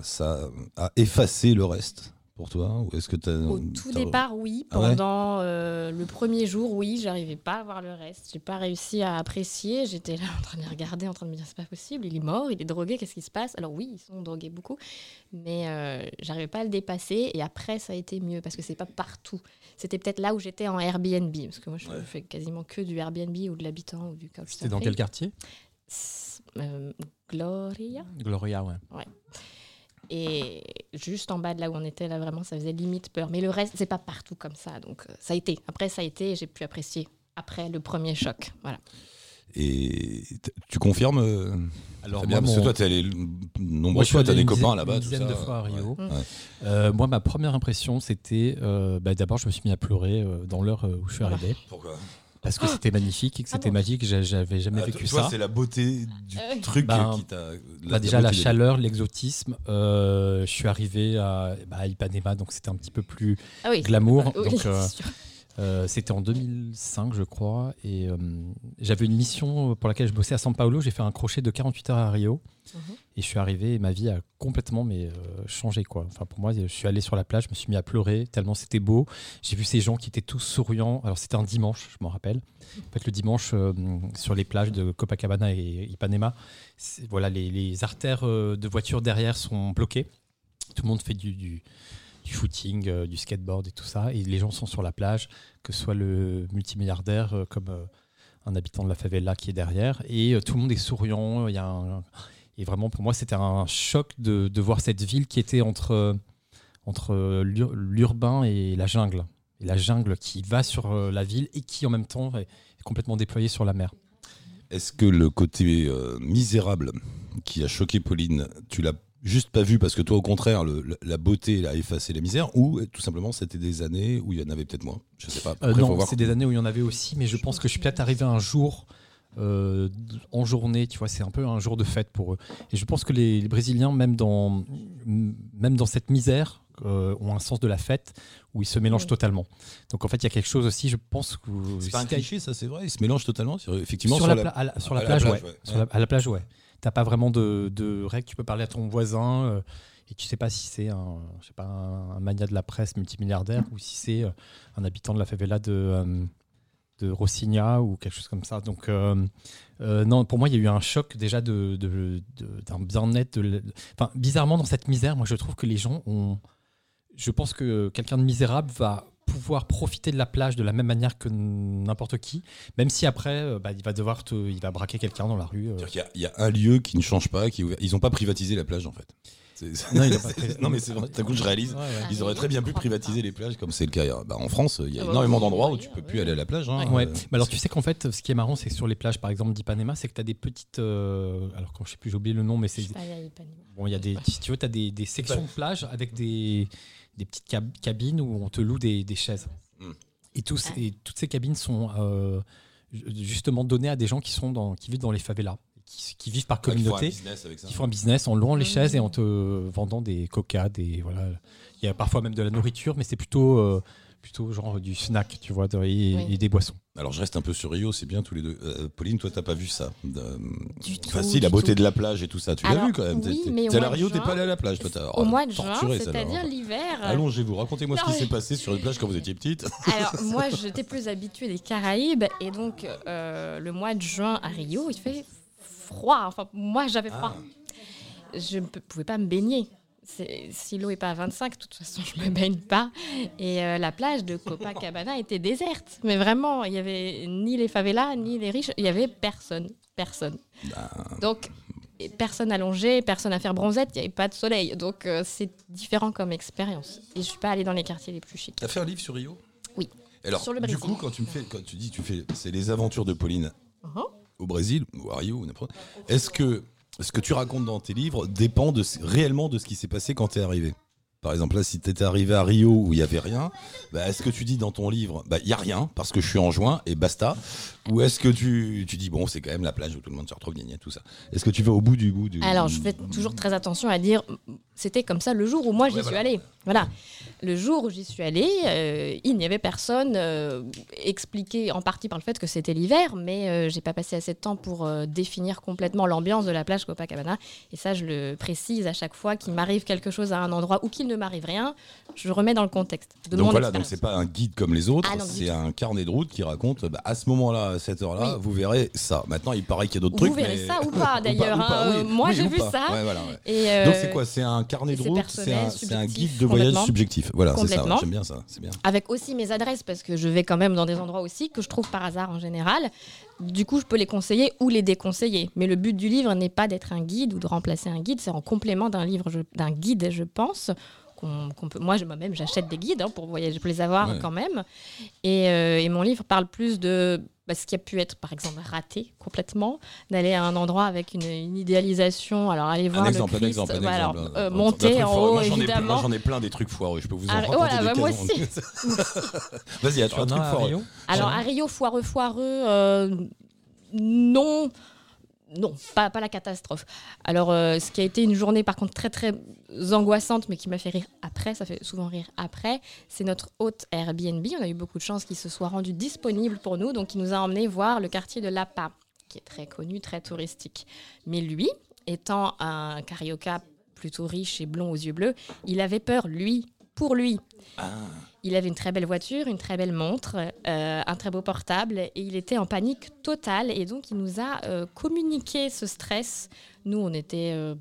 ça a effacé le reste? Pour toi, ou est-ce que t'as Au tout départ, oui. Ah ouais Pendant euh, le premier jour, oui, j'arrivais pas à voir le reste. J'ai pas réussi à apprécier. J'étais là en train de les regarder, en train de me dire c'est pas possible. Il est mort, il est drogué, qu'est-ce qui se passe? Alors oui, ils sont drogués beaucoup, mais euh, j'arrivais pas à le dépasser. Et après, ça a été mieux parce que c'est pas partout. C'était peut-être là où j'étais en Airbnb, parce que moi, je Ouais. fais quasiment que du Airbnb ou de l'habitant ou du couchsurfing. C'était dans quel quartier? Euh, Gloria? Gloria, ouais. Et juste en bas de là où on était, là vraiment, ça faisait limite peur. Mais le reste, c'est pas partout comme ça. Donc euh, ça a été. Après, ça a été, et j'ai pu apprécier. Après le premier choc. Voilà. Et tu confirmes euh, Alors, moi, parce que toi, t'es allé l- Moi, nombreuses fois, t'as allé des copains là-bas, une tout dizaine ça. de fois à Rio. Ouais. Ouais. Euh, moi, ma première impression, c'était. euh, bah, D'abord, je me suis mis à pleurer euh, dans l'heure où je suis Voilà. arrivé. Pourquoi? Parce que c'était magnifique et que Ah c'était bon magique. j'a- J'avais jamais Ah, vécu toi, ça. c'est la beauté du Euh, truc Ben, qui t'a. Bah, déjà, la chaleur, l'exotisme. euh, je suis arrivé à, bah, à Ipanema, donc c'était un petit peu plus Ah oui. glamour. Oui, donc, euh, c'est sûr. Euh, C'était en 2005, je crois. Et euh, j'avais une mission pour laquelle je bossais à São Paulo. J'ai fait un crochet de 48 heures à Rio. Mhm. Et je suis arrivé et ma vie a complètement mais, euh, changé. Quoi. Enfin, pour moi, je suis allé sur la plage, je me suis mis à pleurer tellement c'était beau. J'ai vu ces gens qui étaient tous souriants. Alors, c'était un dimanche, je m'en rappelle. En fait, le dimanche, sur les plages de Copacabana et Ipanema, voilà, les, les artères de voitures derrière sont bloquées. Tout le monde fait du, du, du footing, euh, du skateboard et tout ça. Et les gens sont sur la plage, que ce soit le multimilliardaire euh, comme euh, un habitant de la favela qui est derrière. Et euh, tout le monde est souriant. Y a Et vraiment, pour moi, c'était un choc de, voir cette ville qui était entre, entre l'ur- l'urbain et la jungle. Et la jungle qui va sur la ville et qui, en même temps, est complètement déployée sur la mer. Est-ce que le côté misérable qui a choqué Pauline, tu l'as juste pas vu parce que toi, au contraire, le- la- beauté a effacé la misère ou tout simplement c'était des années où il y en avait peut-être moins Je sais pas. Euh, Après, non, c'est des années où il y en avait aussi, mais je pense que je suis peut-être arrivé un jour euh, en journée, tu vois, c'est un peu un jour de fête pour eux. Et je pense que les, les Brésiliens, même dans, même dans cette misère, euh, ont un sens de la fête où ils se mélangent totalement. Donc en fait, il y a quelque chose aussi, je pense que C'est pas un cliché, ça c'est vrai. Ils se mélangent totalement. sur- Effectivement, sur, la, pla- à la, sur la à la plage, plage, ouais. ouais. Sur la- à la plage, ouais. T'as pas vraiment de, de règles. Tu peux parler à ton voisin euh, et tu sais pas si c'est un, je sais pas, un, mania de la presse multimilliardaire ou si c'est euh, un habitant de la favela de, euh, de ou quelque chose comme ça. Donc, euh, non, pour moi, il y a eu un choc déjà d'un bien-être. de l- Enfin, bizarrement, dans cette misère, moi, je trouve que les gens ont. Je pense que quelqu'un de misérable va pouvoir profiter de la plage de la même manière que n'importe qui, même si après, euh, bah, il va devoir te, il va braquer quelqu'un dans la rue. euh. C'est-à-dire qu'il y a- Il y, a un lieu qui ne change pas, qui. Ils n'ont pas privatisé la plage en fait. Non, il a pas non, mais c'est vrai. D'un coup, je réalise. Ouais, ouais. Ils auraient très bien pu privatiser les plages, comme c'est le cas bah, en France. Il y a Ah bah, énormément d'endroits où tu peux plus aller à la plage. hein. Ouais. Euh, Mais alors tu sais qu'en fait, ce qui est marrant, c'est que sur les plages, par exemple d'Ipanema, c'est que tu as des petites. euh, alors quand je sais plus, j'ai oublié le nom, mais c'est bon, il y a des. Si tu veux, tu as des, des sections de plage avec des, des petites cab- cabines où on te loue des, des chaises. Mm. Et, tous, Ah. et toutes ces cabines sont euh, justement données à des gens qui sont dans, qui vivent dans les favelas, qui, qui vivent par ils font un communauté. business avec ça. qui font un business en louant les Mhm. chaises et en te vendant des coca, des voilà. Il y a parfois même de la nourriture, mais c'est plutôt euh, plutôt genre du snack, tu vois, de- et, Oui. et des boissons. Alors je reste un peu sur Rio, c'est bien tous les deux. Euh, Pauline, toi t'as pas vu ça De- Du Enfin si, la beauté tout. de la plage et tout ça, tu l'as vu quand même. oui, T'es- mais t'es à de Rio, t'es pas allé à la plage. Toi, t'as- Au oh, mois de juin, c'est-à-dire l'hiver. Allongez-vous, racontez-moi ce qui s'est passé sur une plage quand vous étiez petite. Alors, moi, j'étais plus habituée des Caraïbes. Et donc, euh, le mois de juin à Rio, il fait froid. Enfin, moi, j'avais froid. Je ne pouvais pas me baigner. Si l'eau n'est pas à 25, de toute façon, je ne me baigne pas. Et euh, la plage de Copacabana était déserte. Mais vraiment, il n'y avait ni les favelas, ni les riches. Il n'y avait personne. Personne. Donc, et personne allongé, personne à faire bronzette, il n'y avait pas de soleil. Donc, euh, c'est différent comme expérience. Et je ne suis pas allée dans les quartiers les plus chics. T'as fait un livre sur Rio? Oui. Alors, Sur le du coup, quand tu me fais, quand tu dis, tu fais, c'est les aventures de Pauline Mhm. au Brésil ou à Rio ou n'importe. Est-ce que ce que tu racontes dans tes livres dépend réellement de ce qui s'est passé quand tu es arrivé. Par exemple, là, si tu étais arrivé à Rio où il n'y avait rien, bah, est-ce que tu dis dans ton livre, bah, il n'y a rien parce que je suis en juin et basta? Ou est-ce que tu, tu dis, bon, c'est quand même la plage où tout le monde se retrouve, gna, tout ça Est-ce que tu vas au bout du goût du... Alors, je fais toujours très attention à dire, c'était comme ça le jour où moi j'y suis allée. Voilà. Le jour où j'y suis allée, euh, il n'y avait personne euh, expliqué en partie par le fait que c'était l'hiver, mais euh, j'ai pas passé assez de temps pour euh, définir complètement l'ambiance de la plage Copacabana. Et ça, je le précise à chaque fois qu'il m'arrive quelque chose à un endroit ou qu'il ne m'arrive rien, je remets dans le contexte de Donc mon voilà, donc expérience. c'est pas un guide comme les autres, Ah c'est un carnet de route qui raconte bah, à ce moment-là, à cette heure-là, Oui. vous verrez ça. Maintenant, il paraît qu'il y a d'autres Vous trucs. verrez mais- ça ou pas, d'ailleurs, hein, oui. euh, moi, Oui, j'ai vu pas. ça. Ouais, voilà, ouais. Et, euh, Donc c'est quoi? C'est un carnet de route, c'est un, guide de voyage subjectif. Voilà, c'est ça. J'aime bien ça. C'est bien. avec aussi mes adresses parce que je vais quand même dans des endroits aussi que je trouve par hasard en général. Du coup, je peux les conseiller ou les déconseiller. Mais le but du livre n'est pas d'être un guide ou de remplacer un guide, c'est en complément d'un livre, d'un guide, je pense. qu'on peut- moi, moi-même, j'achète des guides hein, pour voyager, pour les avoir Ouais. quand même. Et, euh, et mon livre parle plus de bah, ce qui a pu être, par exemple, raté complètement, d'aller à un endroit avec une, une idéalisation. Alors, aller voir Un exemple, le un Christ, exemple, un exemple. euh, un monter en haut, Moi, j'en ai plein- évidemment. Moi, j'en ai plein des trucs foireux. Je peux vous en Ah, raconter voilà, des bah, moi aussi. Vas-y, as-tu un truc foireux Alors, à Rio, foireux, foireux, euh, non. Non, pas, la catastrophe. Alors, euh, ce qui a été une journée, par contre, très, très angoissante, mais qui m'a fait rire après, ça fait souvent rire après, c'est notre hôte Airbnb. On a eu beaucoup de chance qu'il se soit rendu disponible pour nous, donc il nous a emmené voir le quartier de Lapa, qui est très connu, très touristique. Mais lui, étant un carioca plutôt riche et blond aux yeux bleus, il avait peur, lui, pour lui. Il avait une très belle voiture, une très belle montre, euh, un très beau portable et il était en panique totale et donc il nous a euh, communiqué ce stress. Nous, on n'était euh,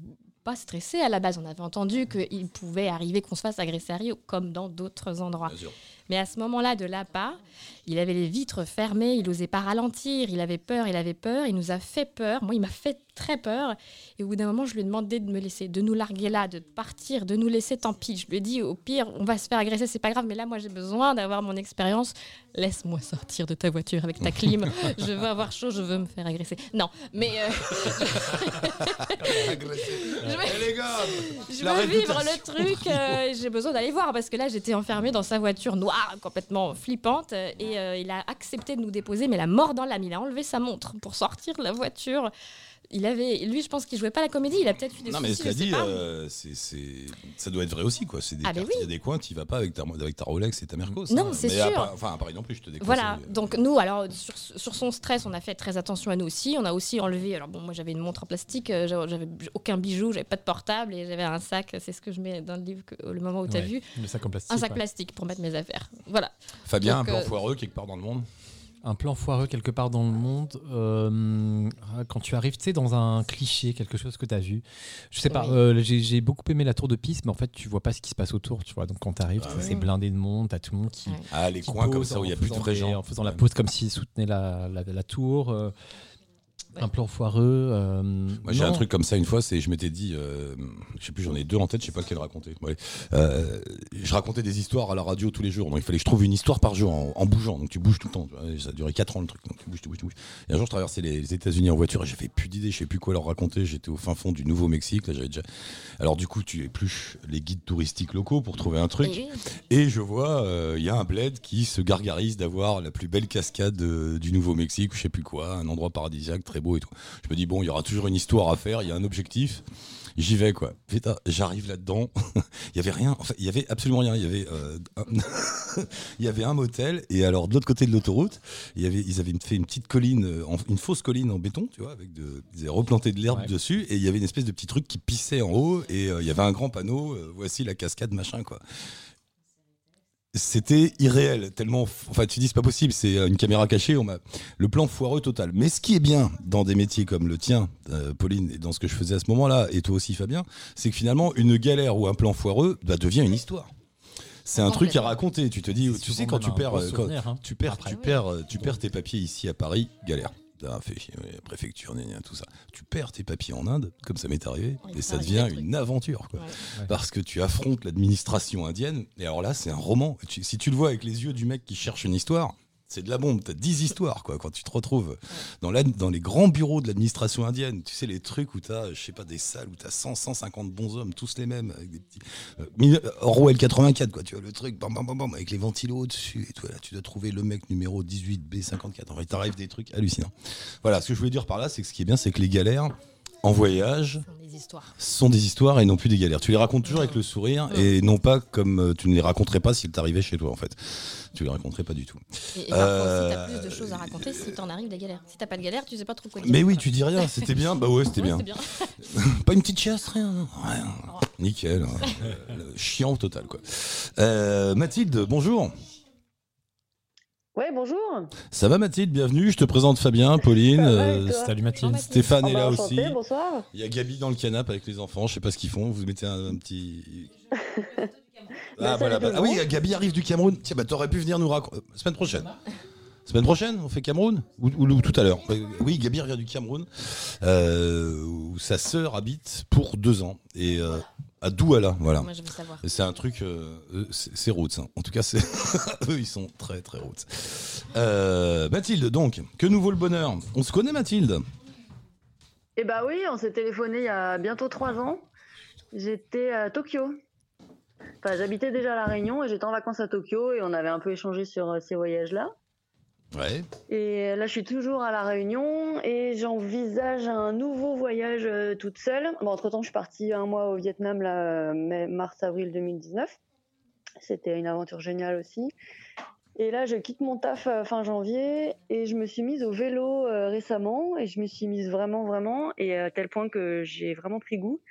pas stressés à la base. On avait entendu qu'il pouvait arriver qu'on se fasse agresser à Rio comme dans d'autres endroits. Mais à ce moment-là, de là-bas, il avait les vitres fermées, il n'osait pas ralentir, il avait peur, il avait peur, il nous a fait peur. Moi, il m'a fait très peur. Et au bout d'un moment, je lui ai demandé de me laisser, de nous larguer là, de partir, de nous laisser, tant pis. Je lui ai dit, au pire, on va se faire agresser, c'est pas grave, mais là, moi, j'ai besoin d'avoir mon expérience. Laisse-moi sortir de ta voiture avec ta clim. je veux avoir chaud, je veux me faire agresser. Non, mais euh, les gars je veux vivre le truc. euh, j'ai besoin d'aller voir parce que là, j'étais enfermée dans sa voiture noire, complètement flippante. Et euh, il a accepté de nous déposer, mais la mort dans l'âme. Il a enlevé sa montre pour sortir la voiture. Il avait, lui, je pense qu'il jouait pas la comédie. Il a peut-être eu des Non, mais soucis. dit, pas. euh, c'est, c'est- ça doit être vrai aussi. Quoi. C'est des Ah, mais y a oui. des coins, tu vas pas avec ta, avec ta Rolex et ta Mercos. Non, hein. c'est Mais à sûr. Paris- enfin, à Paris non plus, je te déconseille. Voilà, donc nous, alors sur, sur son stress, on a fait très attention à nous aussi. On a aussi enlevé, alors bon, moi j'avais une montre en plastique, euh, j'avais j'avais aucun bijou, j'avais pas de portable et j'avais un sac, c'est ce que je mets dans le livre, que- le moment où tu as Ouais, vu, Le sac en plastique. un sac ouais. plastique pour mettre mes affaires. Voilà. Fabien, Donc, un plan euh, foireux quelque part dans le monde? Un plan foireux quelque part dans le monde. euh, quand tu arrives, tu sais, dans un cliché, quelque chose que tu as vu. Je sais pas, Oui. euh, j'ai beaucoup aimé la tour de piste, mais en fait, tu vois pas ce qui se passe autour, tu vois. Donc quand tu arrives, Ah c'est blindé de monde, tu as tout le monde qui. Ah, les qui coins comme ça où il y a en plus de gens. En faisant la pose comme s'ils soutenaient la, la, la tour. Ouais. Un plan foireux. euh, Moi j'ai un truc comme ça une fois, c'est je m'étais dit, euh, je sais plus, j'en ai deux en tête, je sais pas lequel raconter. Ouais. Euh, je racontais des histoires à la radio tous les jours, donc il fallait que je trouve une histoire par jour en, en bougeant, donc tu bouges tout le temps. tu vois. Ça a duré 4 ans le truc, donc tu bouges, tu bouges, tu bouges. Et un jour je traversais les, les États-Unis en voiture et j'avais plus d'idées, je sais plus quoi leur raconter. J'étais au fin fond du Nouveau-Mexique, là j'avais déjà. Alors du coup tu épluches les guides touristiques locaux pour trouver un truc. Et oui. Et je vois, euh, il y a un bled qui se gargarise d'avoir la plus belle cascade euh, du Nouveau-Mexique, je sais plus quoi, un endroit paradisiaque, très beau et tout. Je me dis, bon, il y aura toujours une histoire à faire, il y a un objectif. J'y vais, quoi. Putain, j'arrive là-dedans. Il y avait rien. Enfin, il y avait absolument rien. Il y avait, euh, un... il y avait un motel. Et alors, de l'autre côté de l'autoroute, il y avait, ils avaient fait une petite colline, euh, une fausse colline en béton, tu vois, avec de, ils avaient replanté de l'herbe Ouais. dessus. Et il y avait une espèce de petit truc qui pissait en haut. Et euh, il y avait un grand panneau. euh, voici la cascade, machin, quoi c'était irréel, tellement. Enfin, tu dis c'est pas possible, c'est euh, une caméra cachée. On m'a le plan foireux total. Mais ce qui est bien dans des métiers comme le tien, euh, Pauline, et dans ce que je faisais à ce moment-là, et toi aussi, Fabien, c'est que finalement, une galère ou un plan foireux bah, devient une histoire. C'est un truc à raconter. Tu te dis, tu sais quand tu perds, euh, quand hein. tu perds, Après, tu oui. perds, tu perds tes papiers ici à Paris, galère. Fait chier, ouais, préfecture, gna, gna, tout ça. Tu perds tes papiers en Inde, comme ça m'est arrivé, Oui, et ça devient une aventure. Quoi Ouais. parce que tu affrontes l'administration indienne. Et alors là, c'est un roman. Tu- si tu le vois avec les yeux du mec qui cherche une histoire, c'est de la bombe. T'as 10 histoires, quoi, quand tu te retrouves dans, la, dans les grands bureaux de l'administration indienne. Tu sais, les trucs où t'as, je sais pas, des salles où t'as 100, 150 bons hommes, tous les mêmes, avec des petits. Euh, Orwell 84, quoi, tu vois, le truc, bam, bam, bam, bam, avec les ventilos au-dessus et tout. Là, tu dois trouver le mec numéro 18B54. En fait, t'arrives des trucs hallucinants. Voilà, ce que je voulais dire par là, c'est que ce qui est bien, c'est que les galères, en voyage sont des histoires et non plus des galères. Tu les racontes toujours avec le sourire et non pas comme euh, tu ne les raconterais pas s'ils t'arrivaient chez toi en fait. Tu les raconterais pas du tout. Et, parfois aussi, t'as plus de choses à raconter si t'en arrives des galères. Si t'as pas de galères, tu sais pas trop quoi dire. Mais oui, tu dis rien, c'était bien. Bah ouais, c'était bien. pas une petite chiasse, rien. rien. Nickel. Hein. Chiant total quoi. Euh, Mathilde, bonjour. Ouais, bonjour. Ça va Mathilde, bienvenue. Je te présente Fabien, Pauline. Euh, salut Mathilde. Stéphane est là enchanté, aussi. Bonsoir. Il y a Gabi dans le canapé avec les enfants. Je sais pas ce qu'ils font. Vous mettez un, un petit. ah, voilà, bah, ah oui, Gabi arrive du Cameroun. Tiens, bah t'aurais pu venir nous raconter. Semaine prochaine. Semaine prochaine, on fait Cameroun ou, ou- ou tout à l'heure Oui, Gabi revient du Cameroun, euh, où sa sœur habite pour deux ans. Et euh, à Douala, voilà. Moi, je veux savoir. C'est un truc, euh, euh, c'est roots. hein. En tout cas, c'est eux, ils sont très très roots. Euh, Mathilde, donc, que nous vaut le bonheur? On se connaît, Mathilde? Eh bah oui, on s'est téléphoné il y a bientôt trois ans. J'étais à Tokyo. Enfin, j'habitais déjà à La Réunion et j'étais en vacances à Tokyo et on avait un peu échangé sur euh, ces voyages-là. Ouais. Et là, je suis toujours à La Réunion et j'envisage un nouveau voyage euh, toute seule. Bon, entre-temps, je suis partie un mois au Vietnam, là, mars-avril 2019. C'était une aventure géniale aussi. Et là, je quitte mon taf euh, fin janvier et je me suis mise au vélo euh, récemment et je me suis mise vraiment, vraiment et à tel point que j'ai vraiment pris goût.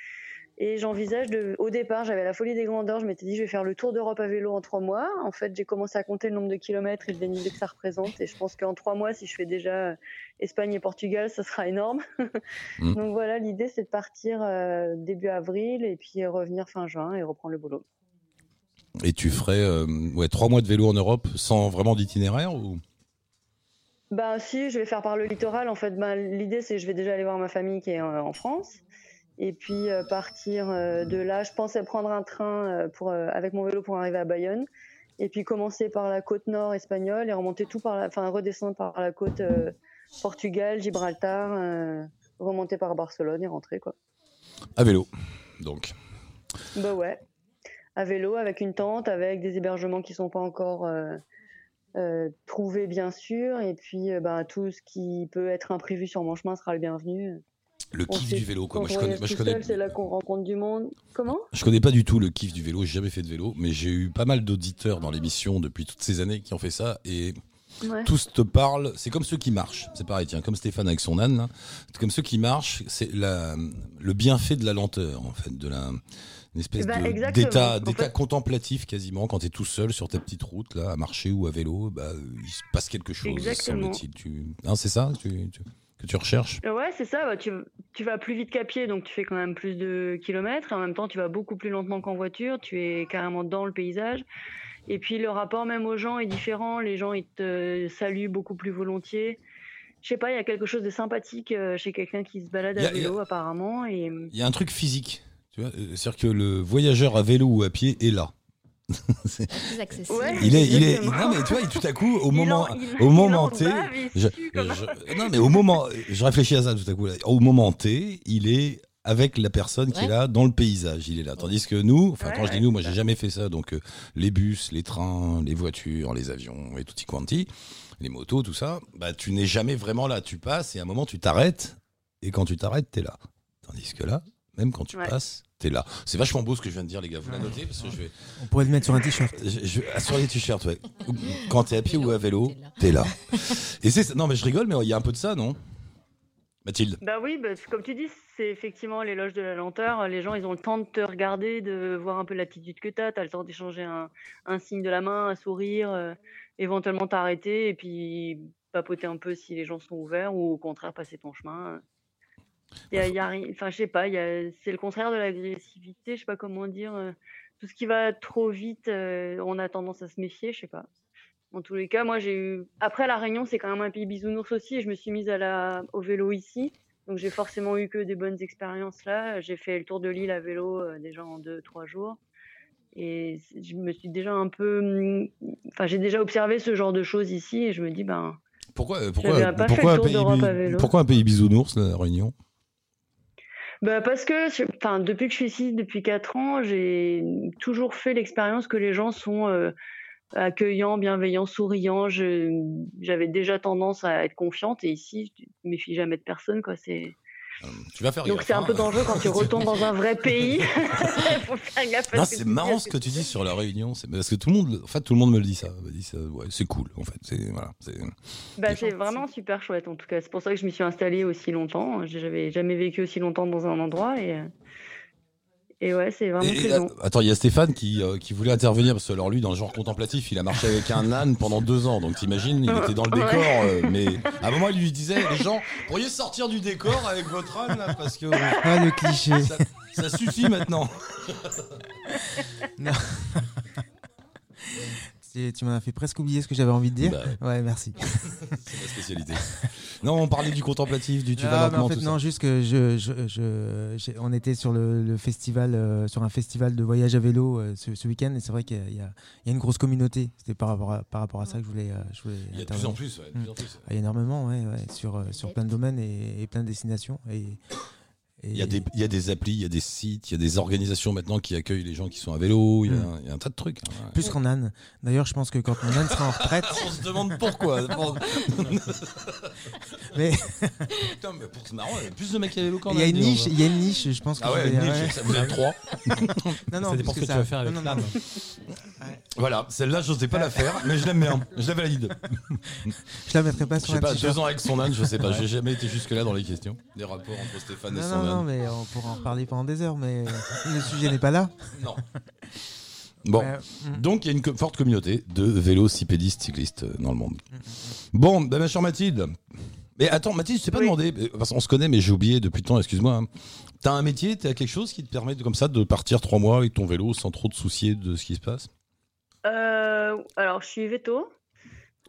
Et j'envisage de. Au départ, j'avais la folie des grandeurs. Je m'étais dit, je vais faire le tour d'Europe à vélo en trois mois. En fait, j'ai commencé à compter le nombre de kilomètres et le dénivelé que ça représente. Et je pense qu'en trois mois, si je fais déjà euh, Espagne et Portugal, ça sera énorme. Mm. Donc voilà, l'idée, c'est de partir euh, début avril et puis revenir fin juin et reprendre le boulot. Et tu ferais euh, ouais, trois mois de vélo en Europe sans vraiment d'itinéraire ou? Ben si, je vais faire par le littoral. En fait, ben, l'idée c'est je vais déjà aller voir ma famille qui est en France. Et puis euh, partir euh, de là, je pensais prendre un train euh, pour, avec mon vélo pour arriver à Bayonne. Et puis commencer par la côte nord espagnole et remonter tout par la, enfin redescendre par la côte Portugal, Gibraltar, remonter par Barcelone et rentrer quoi. à vélo Donc, Bah ouais, à vélo avec une tente, avec des hébergements qui sont pas encore euh, euh, trouvés bien sûr, et puis euh, bah, tout ce qui peut être imprévu sur mon chemin sera le bienvenu. Le kiff du vélo, quoi. Moi, je on connais, moi, je connais, c'est là qu'on rencontre du monde. Comment? Je connais pas du tout le kiff du vélo. J'ai jamais fait de vélo, mais j'ai eu pas mal d'auditeurs dans l'émission depuis toutes ces années qui ont fait ça et Ouais. tous te parlent. C'est comme ceux qui marchent. C'est pareil, tiens, comme Stéphane avec son âne. là. C'est comme ceux qui marchent. C'est la, le bienfait de la lenteur, en fait, de la une espèce exactement. d'état fait- contemplatif quasiment quand tu es tout seul sur ta petite route là à marcher ou à vélo bah il se passe quelque chose Exactement. semble-t-il tu hein, c'est ça? Que tu, tu- que tu recherches Euh, Ouais, c'est ça. bah, tu, tu vas plus vite qu'à pied, donc tu fais quand même plus de kilomètres. Et en même temps, tu vas beaucoup plus lentement qu'en voiture. Tu es carrément dans le paysage. Et puis le rapport même aux gens est différent. Les gens, ils te saluent beaucoup plus volontiers. Je sais pas, il y a quelque chose de sympathique euh, chez quelqu'un qui se balade a- à vélo, apparemment. Et il y a un truc physique tu vois euh, c'est-à-dire que le voyageur à vélo ou à pied est là C'est- Plus accessible. Ouais. il est il est non mais tu vois il- tout à coup au il moment en- il- au moment en T je- non mais au moment je réfléchis à ça tout à coup là. au moment T il est avec la personne qui est Ouais. là dans le paysage il est là tandis que nous enfin Ouais, quand je dis nous moi j'ai jamais fait ça donc euh, les bus les trains les voitures les avions et tutti quanti les motos tout ça bah tu n'es jamais vraiment là tu passes et à un moment tu t'arrêtes et quand tu t'arrêtes t'es là tandis que là même quand tu Ouais. passes t'es là c'est vachement beau ce que je viens de dire les gars vous la notez parce que je vais On pourrait le mettre sur un t-shirt. je, je- ah, sur les t-shirts, ouais. Quand t'es à pied Vélo, ou à vélo, t'es là. Et c'est non mais je rigole, mais il y a un peu de ça, non? Mathilde. Bah oui, bah, comme tu dis, c'est effectivement l'éloge de la lenteur. Les gens, ils ont le temps de te regarder, de voir un peu l'attitude que tu as. Tu as le temps d'échanger un, un signe de la main, un sourire, euh, éventuellement t'arrêter et puis papoter un peu si les gens sont ouverts ou au contraire passer ton chemin. Il y a, il y a rien- enfin, je sais pas, c'est le contraire de l'agressivité, je sais pas comment dire. euh, Tout ce qui va trop vite, euh, on a tendance à se méfier, je sais pas. En tous les cas, moi j'ai eu. Après la Réunion, c'est quand même un pays bisounours aussi, et je me suis mise à la... au vélo ici. Donc j'ai forcément eu que des bonnes expériences là. J'ai fait le tour de l'île à vélo euh, déjà en deux, trois jours. Et je me suis déjà un peu. hum, Enfin, j'ai déjà observé ce genre de choses ici et je me dis, ben. Pourquoi, pourquoi, un pays, à vélo. pourquoi un pays bisounours, la Réunion? Bah parce que, je- enfin, depuis que je suis ici, depuis 4 ans, j'ai toujours fait l'expérience que les gens sont euh, accueillants, bienveillants, souriants. Je- J'avais déjà tendance à être confiante et ici, tu te méfies jamais de personne, quoi. C'est Tu vas faire donc c'est un hein. peu dangereux quand tu retournes dans un vrai pays. Faut faire gaffe. à Non, ce que c'est marrant ce que tu dis sur la Réunion, c'est parce que tout le monde, en fait, tout le monde me le dit ça. Me dit ça ouais, c'est cool, en fait. C'est voilà, c'est. Bah, c'est vraiment super chouette en tout cas. C'est pour ça que je m'y suis installée aussi longtemps. J'avais jamais vécu aussi longtemps dans un endroit et, euh, et ouais, c'est vraiment Et- euh, attends, il y a Stéphane qui, euh, qui voulait intervenir parce que alors lui, dans le genre contemplatif, il a marché avec un âne pendant deux ans. Donc t'imagines, il était dans le décor. Ouais. euh, mais à un moment, il lui disait, les gens, pourriez sortir du décor avec votre âne là, parce que Ah, le cliché. ça, ça suffit maintenant. Non. Tu m'en as fait presque oublier ce que j'avais envie de dire. Bah ouais, merci. C'est ma spécialité. Non, on parlait du contemplatif, du tu Ah, lentement, en fait, tout non, ça. juste que je, je, on était sur le, le festival, euh, sur un festival de voyage à vélo euh, ce, ce week-end, et c'est vrai qu'il y, a- y une grosse communauté. C'était par rapport à, par rapport à ça que je voulais. euh, je voulais Il y a de plus en plus, ouais, de plus en plus. Ah, Il y a énormément, ouais, ouais, sur, euh, sur plein de domaines et, et plein de destinations. Et- Il y, a des, il y a des applis, il y a des sites, il y a des organisations maintenant qui accueillent les gens qui sont à vélo. Il y a, Mm. il y a un tas de trucs. hein, ouais. Plus qu'en âne. D'ailleurs, je pense que quand mon âne sera en retraite, On se demande pourquoi. mais Putain, mais pour- c'est marrant, il y a plus de mecs à vélo qu'en il y a âne, une niche, il y a une niche, je pense que Ah ouais, vais- une niche, ouais. ça vous êtes trois. Non, non, Ça dépend ce que tu vas faire avec Non, non, l'âne. non. Voilà, celle-là, je n'osais pas la faire, mais je l'aime bien. Je la valide. Je la mettrai pas Je sur sais un pas, t-shirt. deux ans avec son âne, je sais pas. J'ai jamais été jusque-là dans les questions. Des rapports entre Stéphane et Non, son non, non, âne. mais on pourra en reparler pendant des heures, mais le sujet n'est pas là. Non. Bon, Ouais, mm. donc il y a une co- forte communauté de vélocipédistes cyclistes euh, dans le monde. Bon, ben, ma chère Mathilde. Mais attends, Mathilde, je t'ai pas Oui. demandé, euh, parce qu'on se connaît, mais j'ai oublié depuis le temps, excuse-moi. hein. T'as un métier, t'as quelque chose qui te permet de, comme ça de partir trois mois avec ton vélo sans trop te soucier de ce qui se passe? Euh, alors, je suis veto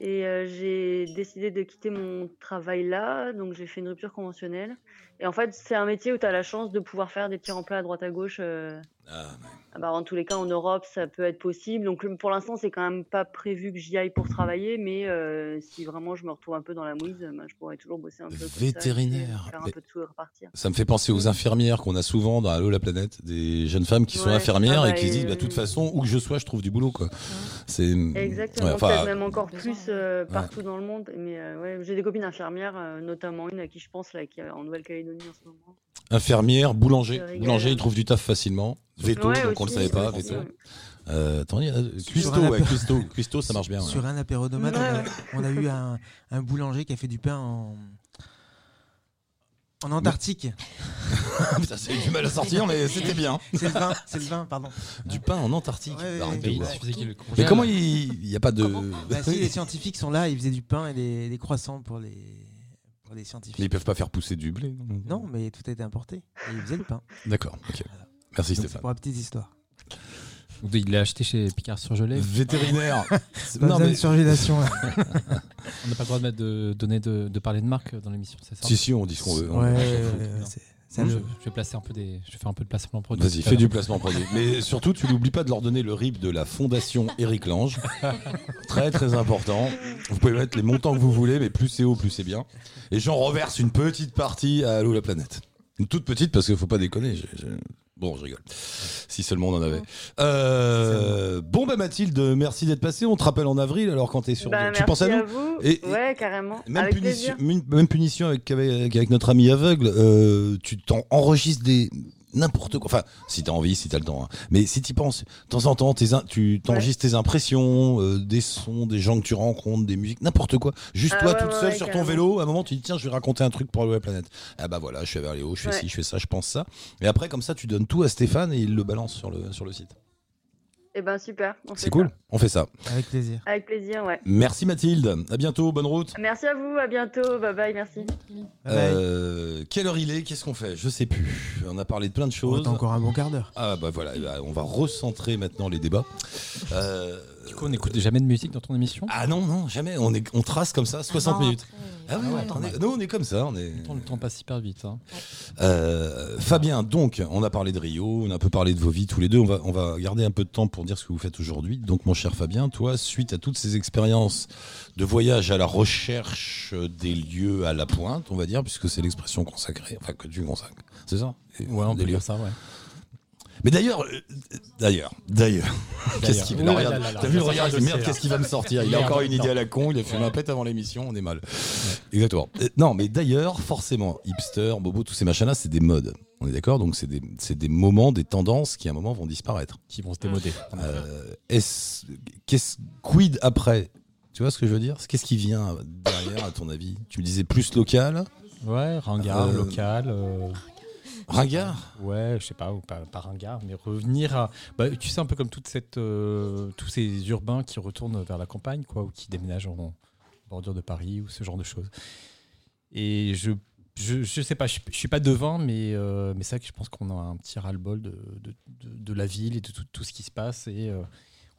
et euh, j'ai décidé de quitter mon travail là, donc j'ai fait une rupture conventionnelle. Et en fait, c'est un métier où tu as la chance de pouvoir faire des petits remplats à droite à gauche. euh, Ah, ah bah, en tous les cas, en Europe, ça peut être possible. Donc, pour l'instant, c'est quand même pas prévu que j'y aille pour travailler, mais euh, si vraiment je me retrouve un peu dans la mouise, bah, je pourrais toujours bosser un peu. ça, Vétérinaire. Faire un Mais- peu de sous et repartir. Ça me fait penser aux infirmières qu'on a souvent dans Allo la planète, des jeunes femmes qui sont infirmières Ah et bah, qui se disent, de toute façon, où que je sois, je trouve du boulot, quoi. C'est Exactement, ouais, enfin, peut-être même encore plus euh, partout dans le monde. Mais euh, ouais, j'ai des copines infirmières, euh, notamment une à qui je pense là, qui est en Nouvelle-Calédonie en ce moment. infirmière, boulanger, boulanger, ils trouvent du taf facilement. Veto, Ouais, donc on le savait pas, veto. Euh, attends, il y a cuistot, un ouais, ça marche bien. ouais. Sur un apérodomate, Ouais, on, on a eu un, un boulanger qui a fait du pain en, en Antarctique. Putain, ça a eu du mal à sortir, mais c'était bien. C'est le vin, c'est le vin, pardon. Du pain en Antarctique. Le Mais comment il n'y a pas de. Bah, si, les scientifiques sont là, ils faisaient du pain et des, des croissants pour les, pour les scientifiques. Mais ils peuvent pas faire pousser du blé. Non, mais tout a été importé. Et ils faisaient le pain. D'accord, ok. Voilà. Merci Donc, Stéphane. pour la petite histoire. Il l'a acheté chez Picard surgelé. Vétérinaire. C'est- Pas non, mais de surgélation là. On n'a pas le droit de, mettre de, donner de, de parler de marque dans l'émission, c'est ça si, si, on dit ce qu'on veut. Ouais, ouais, je, vais placer un peu des, je vais faire un peu de placement produit. Vas-y, fais du placement produit. Mais surtout, tu n'oublies pas de leur donner le RIB de la fondation Eric Lange. très, très important. Vous pouvez mettre les montants que vous voulez, mais plus c'est haut, plus c'est bien. Et j'en reverse une petite partie à Allo la planète. Une toute petite parce qu'il faut pas déconner. Bon, je rigole. Si seulement on en avait. Euh, bon, bah Mathilde, merci d'être passée. On te rappelle en avril, alors quand t'es sur. Bah, tu penses à nous vous. Et- et- ouais, carrément. même Avec punition, même, punition avec, avec, avec notre ami aveugle, euh, tu t'en enregistres des n'importe quoi. Enfin, si t'as envie, si t'as le temps. hein. Mais si t'y penses, de temps en temps, tes in- tu t'enregistres tes impressions, euh, des sons, des gens que tu rencontres, des musiques, n'importe quoi. Juste Ah toi, ouais, toute ouais, seule sur ton vélo. À un moment, tu dis tiens, je vais raconter un truc pour la planète. Ah bah voilà, je suis vers Léo, je fais ci, je fais ça, je pense ça. Et après, comme ça, tu donnes tout à Stéphane et il le balance sur le sur le site. Eh ben super. on fait C'est cool. ça. On fait ça. Avec plaisir. Avec plaisir, ouais. Merci Mathilde. À bientôt. Bonne route. Merci à vous, à bientôt, bye bye, merci. Bye bye. Euh, quelle heure il est? Qu'est-ce qu'on fait? Je sais plus. On a parlé de plein de On choses. a encore un bon quart d'heure. Ah bah voilà, eh ben, on va recentrer maintenant les débats. Euh, Du coup, on n'écoute jamais de musique dans ton émission? Ah non, non, jamais. On, est, on trace comme ça 60 non, minutes. après, Ah ouais, ouais, on normal. est- nous, on est comme ça. On est... Le temps passe hyper vite. hein. Euh, Fabien, donc, on a parlé de Rio, on a un peu parlé de vos vies tous les deux. On va, on va garder un peu de temps pour dire ce que vous faites aujourd'hui. Donc, mon cher Fabien, toi, suite à toutes ces expériences de voyage à la recherche des lieux à la pointe, on va dire, puisque c'est l'expression consacrée, enfin que tu consacres, c'est ça? Ouais, on peut lieux. dire ça, ouais. Mais d'ailleurs, euh, d'ailleurs, d'ailleurs, qu'est-ce qu'il regarde, T'as vu le regard Merde, sais, qu'est-ce là. qui va me sortir Il a encore une idée à la con, il a fait ma pète avant l'émission, on est mal. Exactement. Euh, Non, mais d'ailleurs, forcément, hipster, bobo, tous ces machins-là, c'est des modes. On est d'accord Donc, c'est des, c'est des moments, des tendances qui, à un moment, vont disparaître. Qui vont se démoder. Euh, est-ce, qu'est-ce, quid après? Tu vois ce que je veux dire? Qu'est-ce qui vient derrière, à ton avis? Tu me disais plus local Ouais, ringard, Euh, local. euh, Ringard Ouais, je sais pas, ou pas, pas ringard, mais revenir à. Bah, tu sais, un peu comme toute cette, euh, tous ces urbains qui retournent vers la campagne, quoi, ou qui déménagent en bordure de Paris, ou ce genre de choses. Et je. Je, sais pas, je, je suis pas devin, mais, euh, mais c'est vrai que je pense qu'on a un petit ras-le-bol de, de, de- de la ville et de tout, tout ce qui se passe. Et euh,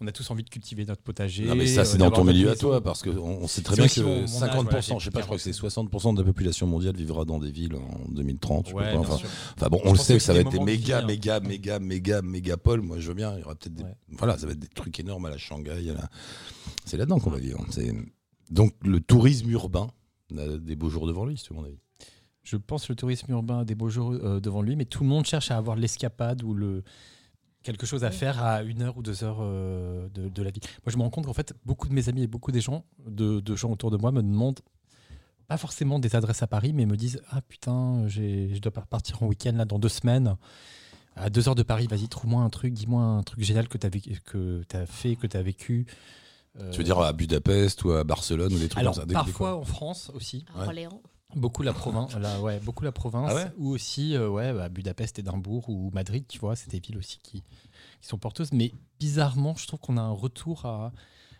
on a tous envie de cultiver notre potager. Non, mais ça, c'est euh, dans d'avoir ton milieu à toi, parce qu'on on sait très C'est bien que mon- mon âge, 50%, voilà, je sais pas, je crois que c'est 40. 60% de la population mondiale vivra dans des villes en 2030. je sais pas Ouais, quoi, bien enfin, bon, Je on le sait que ça c'est va être des méga, hein. méga, méga, méga, mégapoles. Moi, je veux bien. Il y aura peut-être des. Ouais. Voilà, ça va être des trucs énormes à la Shanghai. la- C'est là-dedans qu'on va vivre. C'est- Donc, le tourisme urbain a des beaux jours devant lui, c'est mon avis. Je pense que le tourisme urbain a des beaux jours euh, devant lui, mais tout le monde cherche à avoir l'escapade ou le quelque chose à faire à une heure ou deux heures euh, de, de la vie. Moi, je me rends compte qu'en fait, beaucoup de mes amis et beaucoup des gens, de, de gens autour de moi, me demandent pas forcément des adresses à Paris, mais me disent ah putain, je dois partir en week-end là dans deux semaines. À deux heures de Paris, vas-y, trouve-moi un truc, dis-moi un truc génial que tu as, fait, que tu as vécu. Euh, Tu veux dire à Budapest ou à Barcelone ou des trucs alors, comme ça des- des parfois en France aussi. À Orléans. Beaucoup la province, là, ouais, beaucoup la province, Ah ouais? Ou aussi euh, ouais, bah, Budapest, Édimbourg ou Madrid, tu vois, c'est des villes aussi qui, qui sont porteuses. Mais bizarrement, je trouve qu'on a un retour à,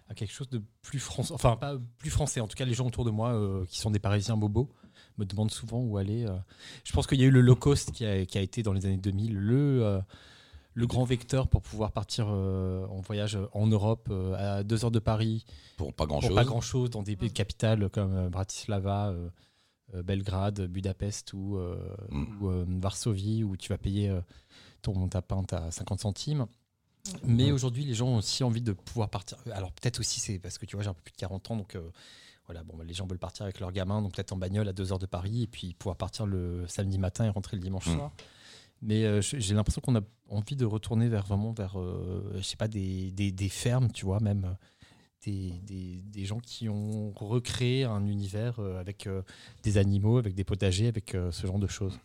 à quelque chose de plus français, enfin pas plus français. En tout cas, les gens autour de moi euh, qui sont des Parisiens bobos me demandent souvent où aller. euh. Je pense qu'il y a eu le low cost qui a, qui a été dans les années 2000 le le grand vecteur pour pouvoir partir euh, en voyage en Europe euh, à deux heures de Paris Pour pas grand pour chose. pas grand chose dans des capitales comme Bratislava, euh, Belgrade, Budapest ou, euh, Mm. ou, euh, Varsovie où tu vas payer euh, ton ta pinte à 50 centimes. Mais aujourd'hui, les gens ont aussi envie de pouvoir partir. Alors peut-être aussi c'est parce que tu vois, j'ai un peu plus de 40 ans, donc euh, voilà, bon, bah, les gens veulent partir avec leurs gamins, donc peut-être en bagnole à 2 heures de Paris et puis pouvoir partir le samedi matin et rentrer le dimanche Mm. soir. Mais euh, j'ai j'ai l'impression qu'on a envie de retourner vers vraiment vers, euh, je sais pas, des, des, des fermes, tu vois, même euh, des, des, gens qui ont recréé un univers euh, avec euh, des animaux, avec des potagers, avec euh, ce genre de choses.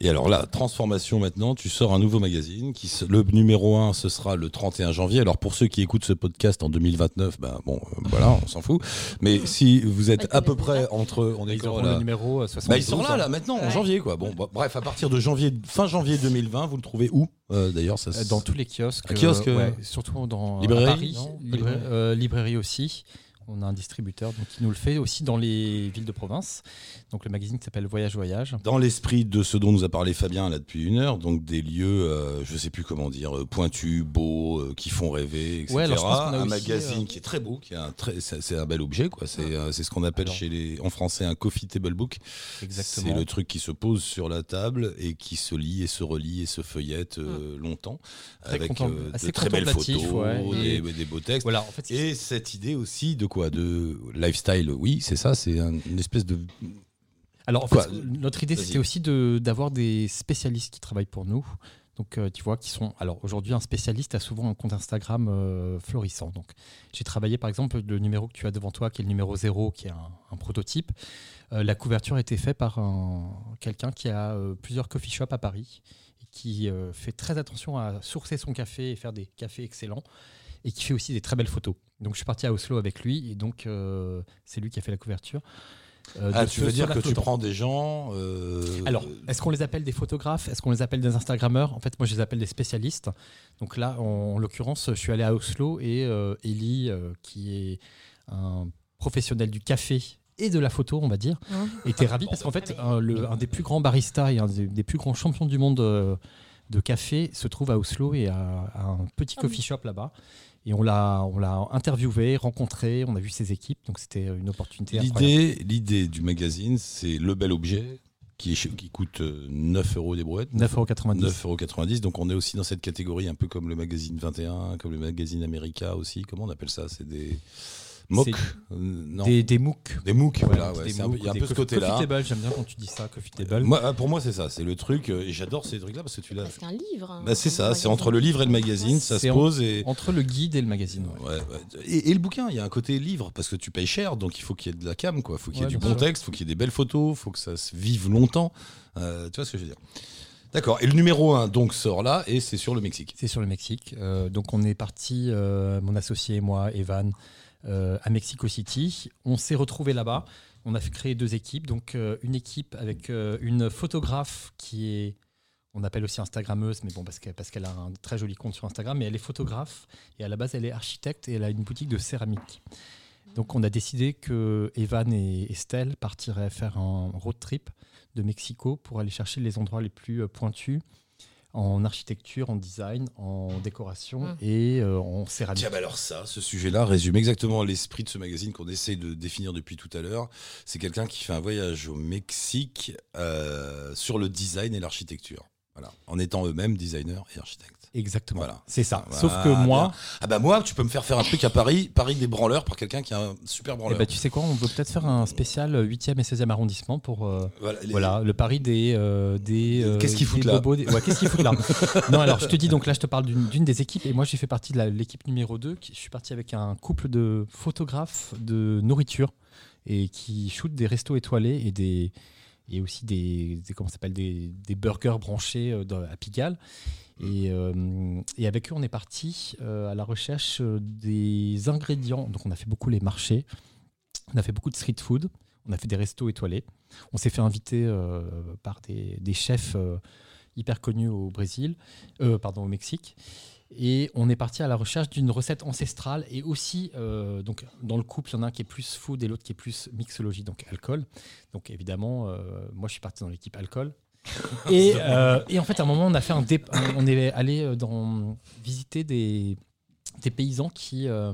Et alors là, transformation maintenant, tu sors un nouveau magazine. Qui, le numéro 1, ce sera le 31 janvier. Alors pour ceux qui écoutent ce podcast en 2029, ben bon, euh, voilà, on s'en fout. Mais si vous êtes à peu près entre... On est Ils quand, auront là le numéro euh, 72. Bah, ils sont là, là, maintenant, en janvier, quoi. Bon, bah, bref, à partir de janvier, fin janvier 2020, vous le trouvez où euh, D'ailleurs, ça Dans tous les kiosques. Un kiosque, ouais, surtout dans librairie, à Paris, Librairie. euh, librairie aussi. On a un distributeur donc, qui nous le fait aussi dans les villes de province. Donc le magazine qui s'appelle Voyage Voyage. Dans l'esprit de ce dont nous a parlé Fabien là depuis une heure, donc des lieux, euh, je sais plus comment dire, euh, pointus, beaux, euh, qui font rêver, etc. Ouais, alors je pense qu'on a un aussi, magazine euh, qui est très beau, qui est un très, c'est un bel objet, quoi. C'est c'est ce qu'on appelle Alors. chez les, en français un coffee table book. Exactement. C'est le truc qui se pose sur la table et qui se lit et se relie et se feuillette longtemps, Très avec de très belles photos, ouais, des, des beaux textes. Voilà, en fait, c'est- Et cette idée aussi de quoi De lifestyle, oui, c'est ça, c'est un- une espèce de. Alors, en Quoi fait, notre idée, c'était aussi de- d'avoir des spécialistes qui travaillent pour nous. Donc, euh, tu vois, qui sont. Alors, aujourd'hui, un spécialiste a souvent un compte Instagram euh, florissant. Donc, j'ai travaillé, par exemple, le numéro que tu as devant toi, qui est le numéro 0, qui est un, un prototype. Euh, la couverture a été faite par un- quelqu'un qui a plusieurs coffee shops à Paris et qui fait très attention à sourcer son café et faire des cafés excellents et qui fait aussi des très belles photos. Donc, je suis parti à Oslo avec lui et donc, euh, c'est lui qui a fait la couverture. Euh, Ah, tu veux dire que tu prends des gens. euh, Alors, est-ce qu'on les appelle des photographes? Est-ce qu'on les appelle des Instagrammeurs? En fait, moi, je les appelle des spécialistes. Donc là, en, en l'occurrence, je suis allé à Oslo et euh, Ellie, euh, qui est un professionnel du café et de la photo, on va dire, était ravi parce qu'en fait, un, le- un des plus grands baristas et un des, des plus grands champions du monde euh, de café se trouve à Oslo et à, à un petit coffee shop là-bas. Et on l'a, on l'a interviewé, rencontré, on a vu ses équipes, donc c'était une opportunité. L'idée, l'idée du magazine, c'est le bel objet qui, est chez- qui coûte euh, 9 euros des brouettes. 9,90 9,90 euros. Donc on est aussi dans cette catégorie, un peu comme le magazine 21, comme le magazine America aussi. Comment on appelle ça? C'est des MOOC C'est Euh, Non. Des, des MOOC. Des MOOC, voilà. ouais, c'est un Il y a un peu ce côté-là. Coffee table, j'aime bien quand tu dis ça, coffee table. Moi, pour moi, c'est ça. C'est le truc. euh, Et j'adore ces trucs-là parce que tu l'as. Parce qu'un livre. hein, Bah, c'est un ça. C'est entre le livre et le magazine. Ça se C'est en- pose et. Entre le guide et le magazine. ouais. Ouais, ouais. Et, et le bouquin, il y a un côté livre parce que tu payes cher, donc il faut qu'il y ait de la cam, quoi. Il faut qu'il y ait Ouais, du bon sûr. texte, il faut qu'il y ait des belles photos, il faut que ça se vive longtemps. Euh, tu vois ce que je veux dire D'accord. Et le numéro 1 donc sort là et c'est sur le Mexique. C'est sur le Mexique. Euh, donc on est parti, euh, mon associé et moi, Evan, euh, à Mexico City. On s'est retrouvés là-bas. On a créer deux équipes. Donc euh, une équipe avec euh, une photographe qui est, on appelle aussi Instagrammeuse, mais bon parce qu'elle parce qu'elle a un très joli compte sur Instagram. Mais elle est photographe et à la base elle est architecte et elle a une boutique de céramique. Donc on a décidé que Evan et Estelle partiraient faire un road trip de Mexico pour aller chercher les endroits les plus pointus en architecture, en design, en décoration Mm. et euh, en céramique. Tiens, bah alors ça, ce sujet-là résume exactement l'esprit de ce magazine qu'on essaye de définir depuis tout à l'heure. C'est quelqu'un qui fait un voyage au Mexique euh, sur le design et l'architecture. Voilà. En étant eux-mêmes designers et architectes. Exactement. Voilà. C'est ça. Voilà, Sauf que moi, Ah bah moi, tu peux me faire faire un truc à Paris, Paris des branleurs par quelqu'un qui a un super eh branleur. ben, tu sais quoi, on veut peut-être faire un spécial 8e et 16e arrondissement pour euh, Voilà, les- voilà, le pari des. euh, des euh, Qu'est-ce qu'ils des foutent là bobos, des- ouais, Qu'est-ce qu'ils foutent là Non, alors je te dis, donc là, je te parle d'une des équipes et moi, j'ai fait partie de l'équipe numéro 2. Qui, je suis parti avec un couple de photographes de nourriture et qui shootent des restos étoilés et des et aussi des, des- comment s'appelle des, des burgers branchés euh, dans- à Pigalle. Et, euh, et avec eux, on est parti euh, à la recherche euh, des ingrédients. Donc, on a fait beaucoup les marchés, on a fait beaucoup de street food, on a fait des restos étoilés. On s'est fait inviter par des, des chefs hyper connus au Brésil, pardon, au Mexique. Et on est parti à la recherche d'une recette ancestrale et aussi, donc dans le couple, il y en a un qui est plus food et l'autre qui est plus mixologie, donc alcool. Donc évidemment, moi je suis parti dans l'équipe alcool. Et, euh, et en fait, à un moment, on a fait un dé- on est allé euh, dans visiter des, des paysans qui, euh,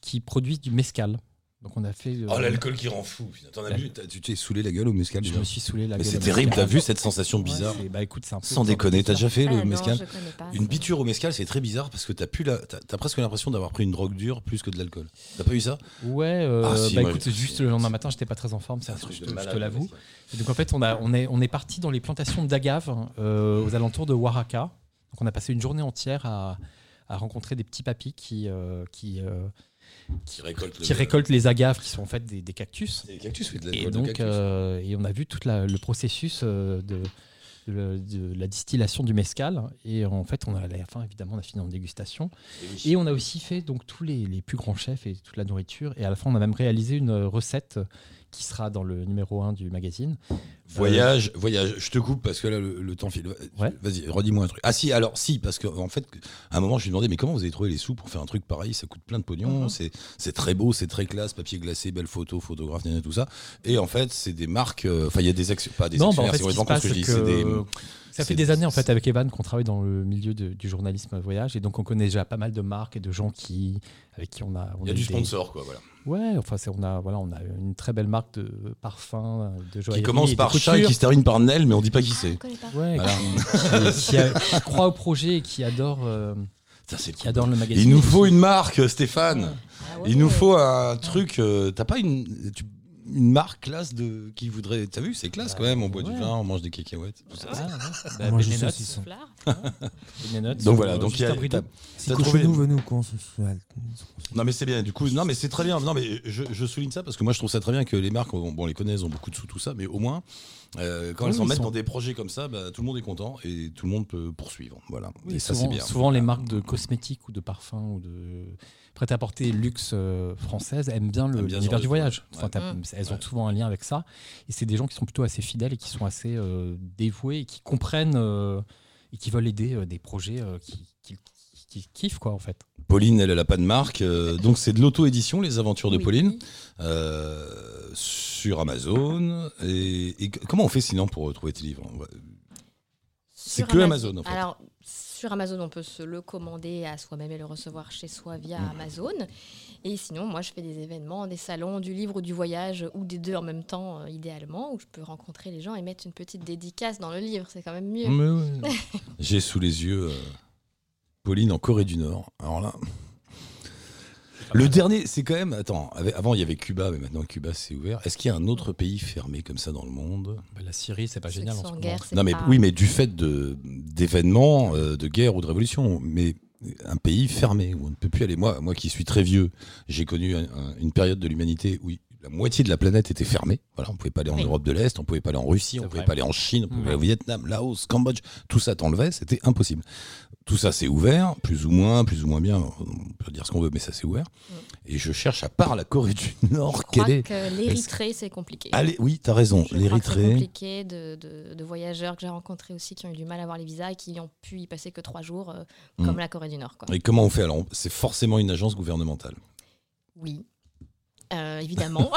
qui produisent du mescal. Donc on a fait. euh, Oh l'alcool qui rend fou. T'en as T'as- Tu t'es saoulé la gueule au mescal je me suis saoulé la Mais gueule c'est terrible. T'as vu cette sensation bizarre c'est- bah écoute, c'est un peu Sans déconner, t'as déjà fait Ah le non, mescal je connais pas. Une biture au mescal, c'est très bizarre parce que t'as plus la, t'as, t'as presque l'impression d'avoir pris une drogue dure plus que de l'alcool. T'as pas eu ça? Ouais, euh, Ah, si, bah moi, écoute, juste le lendemain matin, j'étais pas très en forme, ça, un truc de je te l'avoue. donc en fait, on, a, on, est, on est parti dans les plantations d'agaves euh, aux alentours de Oaxaca. Donc on a passé une journée entière à, à rencontrer des petits papis qui, qui, euh, Qui récolte qui récoltent les agaves, qui sont en fait des, des cactus. Les cactus, oui, de Et l'alcool de donc, cactus. euh, et on a vu tout le processus euh, de, de, de la distillation du mescal. Et en fait, on a, à la fin, évidemment, on a fini en dégustation. Et oui. Et on a aussi fait donc tous les, les plus grands chefs et toute la nourriture. Et à la fin, on a même réalisé une recette qui sera dans le numéro 1 du magazine. Voyage, voyage. Je te coupe parce que là le, le temps file. Ouais. Vas-y, redis-moi un truc. Ah si, alors si, parce qu'en en fait, à un moment, je lui ai demandé, mais comment vous avez trouvé les sous pour faire un truc pareil? Ça coûte plein de pognon, Mhm. c'est c'est très beau, c'est très classe, papier glacé, belle photo, photographe, gna, gna, tout ça. Et en fait, c'est des marques. euh, Enfin, il y a des actions, pas des non, bah, en actionnaires, fait, c'est ce que des. Ça fait des années en fait avec Evan qu'on travaille dans le milieu de- du journalisme voyage et donc on connaît déjà pas mal de marques et de gens qui avec qui on a on Il y a du des- sponsor, quoi, voilà. ouais enfin c'est on a voilà on a une très belle marque de parfum de joaillerie Qui commence par chat et qui se termine par Nel, mais on dit pas qui Je c'est. Ouais, Voilà. qui, qui a- qui croit au projet et qui adore euh, qui adore le magazine Il nous faut une marque, Stéphane. Ah ouais. Il nous faut un truc. euh, T'as pas une, tu- une marque classe de qui voudrait. T'as vu, c'est classe quand même. On boit du vin, on mange des cacahuètes. tout ça. Ah, ouais. On Bah, saucisson. Donc voilà, donc il y a- t'as- Si T'as couche trouvé- nous venez qu'on se Non mais c'est bien. Du coup, non mais c'est très bien. Non mais je, je souligne ça parce que moi je trouve ça très bien que les marques, bon, on les connaît, elles ont beaucoup de sous tout ça, mais au moins euh, quand Oui, elles s'en mettent sont- dans des projets comme ça, bah, tout le monde est content et tout le monde peut poursuivre. Voilà. Oui, et ça c'est bien. souvent, les marques de cosmétiques ou de parfums ou de prêt-à-porter luxe euh, françaises aiment bien le- Aiment bien l'univers du voyage. Enfin, Elles ont souvent un lien avec ça. Et c'est des gens qui sont plutôt assez fidèles et qui sont assez euh, dévoués et qui comprennent euh, et qui veulent aider euh, des projets euh, qui, qui, qui kiffent, quoi, en fait. Pauline, elle, elle a pas de marque, euh, donc c'est de l'auto-édition, les aventures de Oui. Pauline, euh, sur Amazon. Et, et comment on fait sinon pour trouver tes livres? C'est que Amazon, en fait. Alors, sur Amazon, on peut se le commander à soi-même et le recevoir chez soi via Mmh. Amazon. Et sinon, moi, je fais des événements, des salons, du livre ou du voyage, ou des deux en même temps, euh, idéalement, où je peux rencontrer les gens et mettre une petite dédicace dans le livre. C'est quand même mieux. Ouais. J'ai sous les yeux euh, Pauline en Corée du Nord. Alors là. Le dernier, c'est quand même. Attends, avant il y avait Cuba, mais maintenant Cuba c'est ouvert. Est-ce qu'il y a un autre pays fermé comme ça dans le monde? Bah, la Syrie, c'est pas génial en ce guerre, Non, mais pas- oui, mais du fait de d'événements, euh, de guerre ou de révolution. Mais un pays fermé où on ne peut plus aller. Moi, moi qui suis très vieux, j'ai connu un- un- une période de l'humanité où la moitié de la planète était fermée. Voilà, on pouvait pas aller en Oui. Europe de l'Est, on pouvait pas aller en Russie, on pouvait vrai. pas aller en Chine, on pouvait aller au Vietnam, Laos, Cambodge. Tout ça t'enlevait, c'était impossible. Tout ça c'est ouvert, plus ou moins, plus ou moins bien. On peut dire ce qu'on veut, mais ça c'est ouvert. Et je cherche à part la Corée du Nord, Je crois est l'Érythrée, c'est compliqué. Allez, oui, t'as raison. Que C'est L'Érythrée. compliqué de, de- de voyageurs que j'ai rencontrés aussi qui ont eu du mal à avoir les visas et qui ont pu y passer que trois jours, euh, Mm. comme la Corée du Nord. Quoi. Et comment on fait alors? C'est forcément une agence gouvernementale. Oui. Euh, évidemment.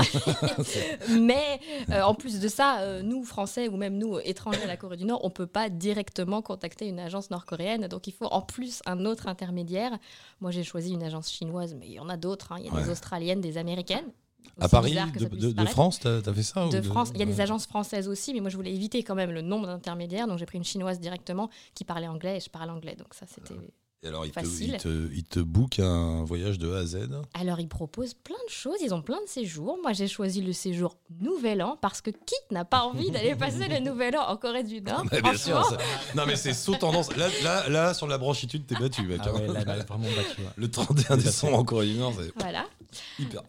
Mais euh, en plus de ça, euh, nous, Français ou même nous, étrangers à la Corée du Nord, on ne peut pas directement contacter une agence nord-coréenne. Donc il faut en plus un autre intermédiaire. Moi, j'ai choisi une agence chinoise, mais il y en a d'autres. hein. Il y a Ouais. des australiennes, des américaines. À Paris, de. France, t'as as fait ça ou de France. Il y a des agences françaises aussi, mais moi je voulais éviter quand même le nombre d'intermédiaires, donc j'ai pris une chinoise directement qui parlait anglais et je parle anglais, donc ça c'était. Et alors, ils te, ils, te, ils te bookent un voyage de A à Z Alors ils proposent plein de choses, ils ont plein de séjours. Moi j'ai choisi le séjour Nouvel An parce que qui n'a pas envie d'aller passer le Nouvel An en Corée du Nord Bah, bien sûr, ça- Non, mais c'est saut tendance. Là, là, là, sur la branchitude, t'es battu, mec. Ah hein. ouais, là, là, vraiment battu. ouais. Le 31 décembre en Corée du Nord, c'est Voilà. hyper.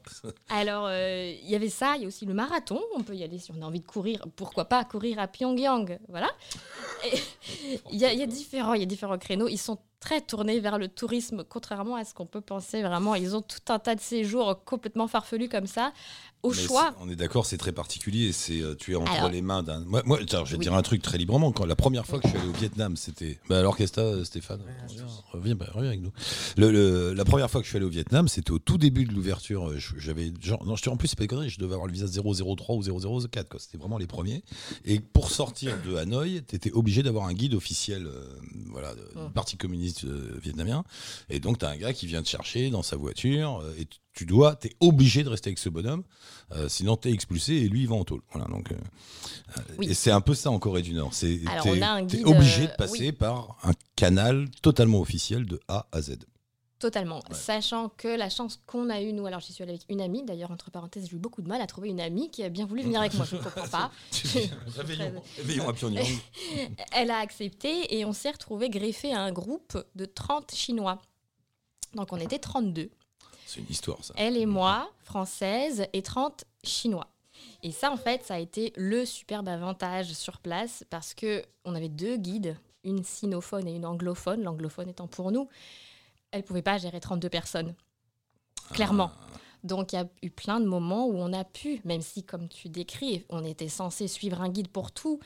Alors euh, il y avait ça, il y a aussi le marathon. On peut y aller si on a envie de courir. Pourquoi pas courir à Pyongyang Voilà. Et Il y, a- il y a différents, il y a différents créneaux. Ils sont très tournés vers le tourisme, contrairement à ce qu'on peut penser. Vraiment, ils ont tout un tas de séjours complètement farfelus comme ça, au Mais choix. On est d'accord, c'est très particulier. C'est euh, tu es entre Alors- les mains d'un. Moi, moi alors, je vais Oui. dire un truc très librement. Quand la première fois que je suis allé au Vietnam, c'était. Bah alors qu'est-ce que t'as, euh, Stéphane Reviens, bah, reviens avec nous. Le- le- la première fois que je suis allé au Vietnam, c'était au tout début de l'ouverture. Euh, je- J'avais genre non, je te en plus c'est pas des conneries. Je devais avoir le visa 003 ou 004. quoi. C'était vraiment les premiers. Et pour sortir de Hanoï, t'étais obligé d'avoir un guide officiel, euh, voilà, parti communiste euh, vietnamien. Et donc t'as un gars qui vient te chercher dans sa voiture euh, et tu- tu dois, t'es obligé de rester avec ce bonhomme. Euh, sinon, t'es expulsé et lui, il va en tôle. Voilà, donc, euh, Oui. Et c'est un peu ça en Corée du Nord. T'es guide, obligé de passer oui. par un canal totalement officiel de A à Z. Totalement. Sachant que la chance qu'on a eue, nous, alors j'y suis allée avec une amie, d'ailleurs, entre parenthèses, j'ai eu beaucoup de mal à trouver une amie qui a bien voulu venir avec moi. Je ne comprends pas. réveillons, réveillons à Pyongyang. Elle a accepté et on s'est retrouvé greffé à un groupe de 30 Chinois. Donc on était 32. C'est une histoire, ça. Elle et moi, françaises, et 30 Chinois. Et ça, en fait, ça a été le superbe avantage sur place parce que on avait deux guides, une sinophone et une anglophone, l'anglophone étant pour nous. Elle pouvait pas gérer 32 personnes, clairement. Donc il y a eu plein de moments où on a pu, même si comme tu décris, on était censé suivre un guide pour tout,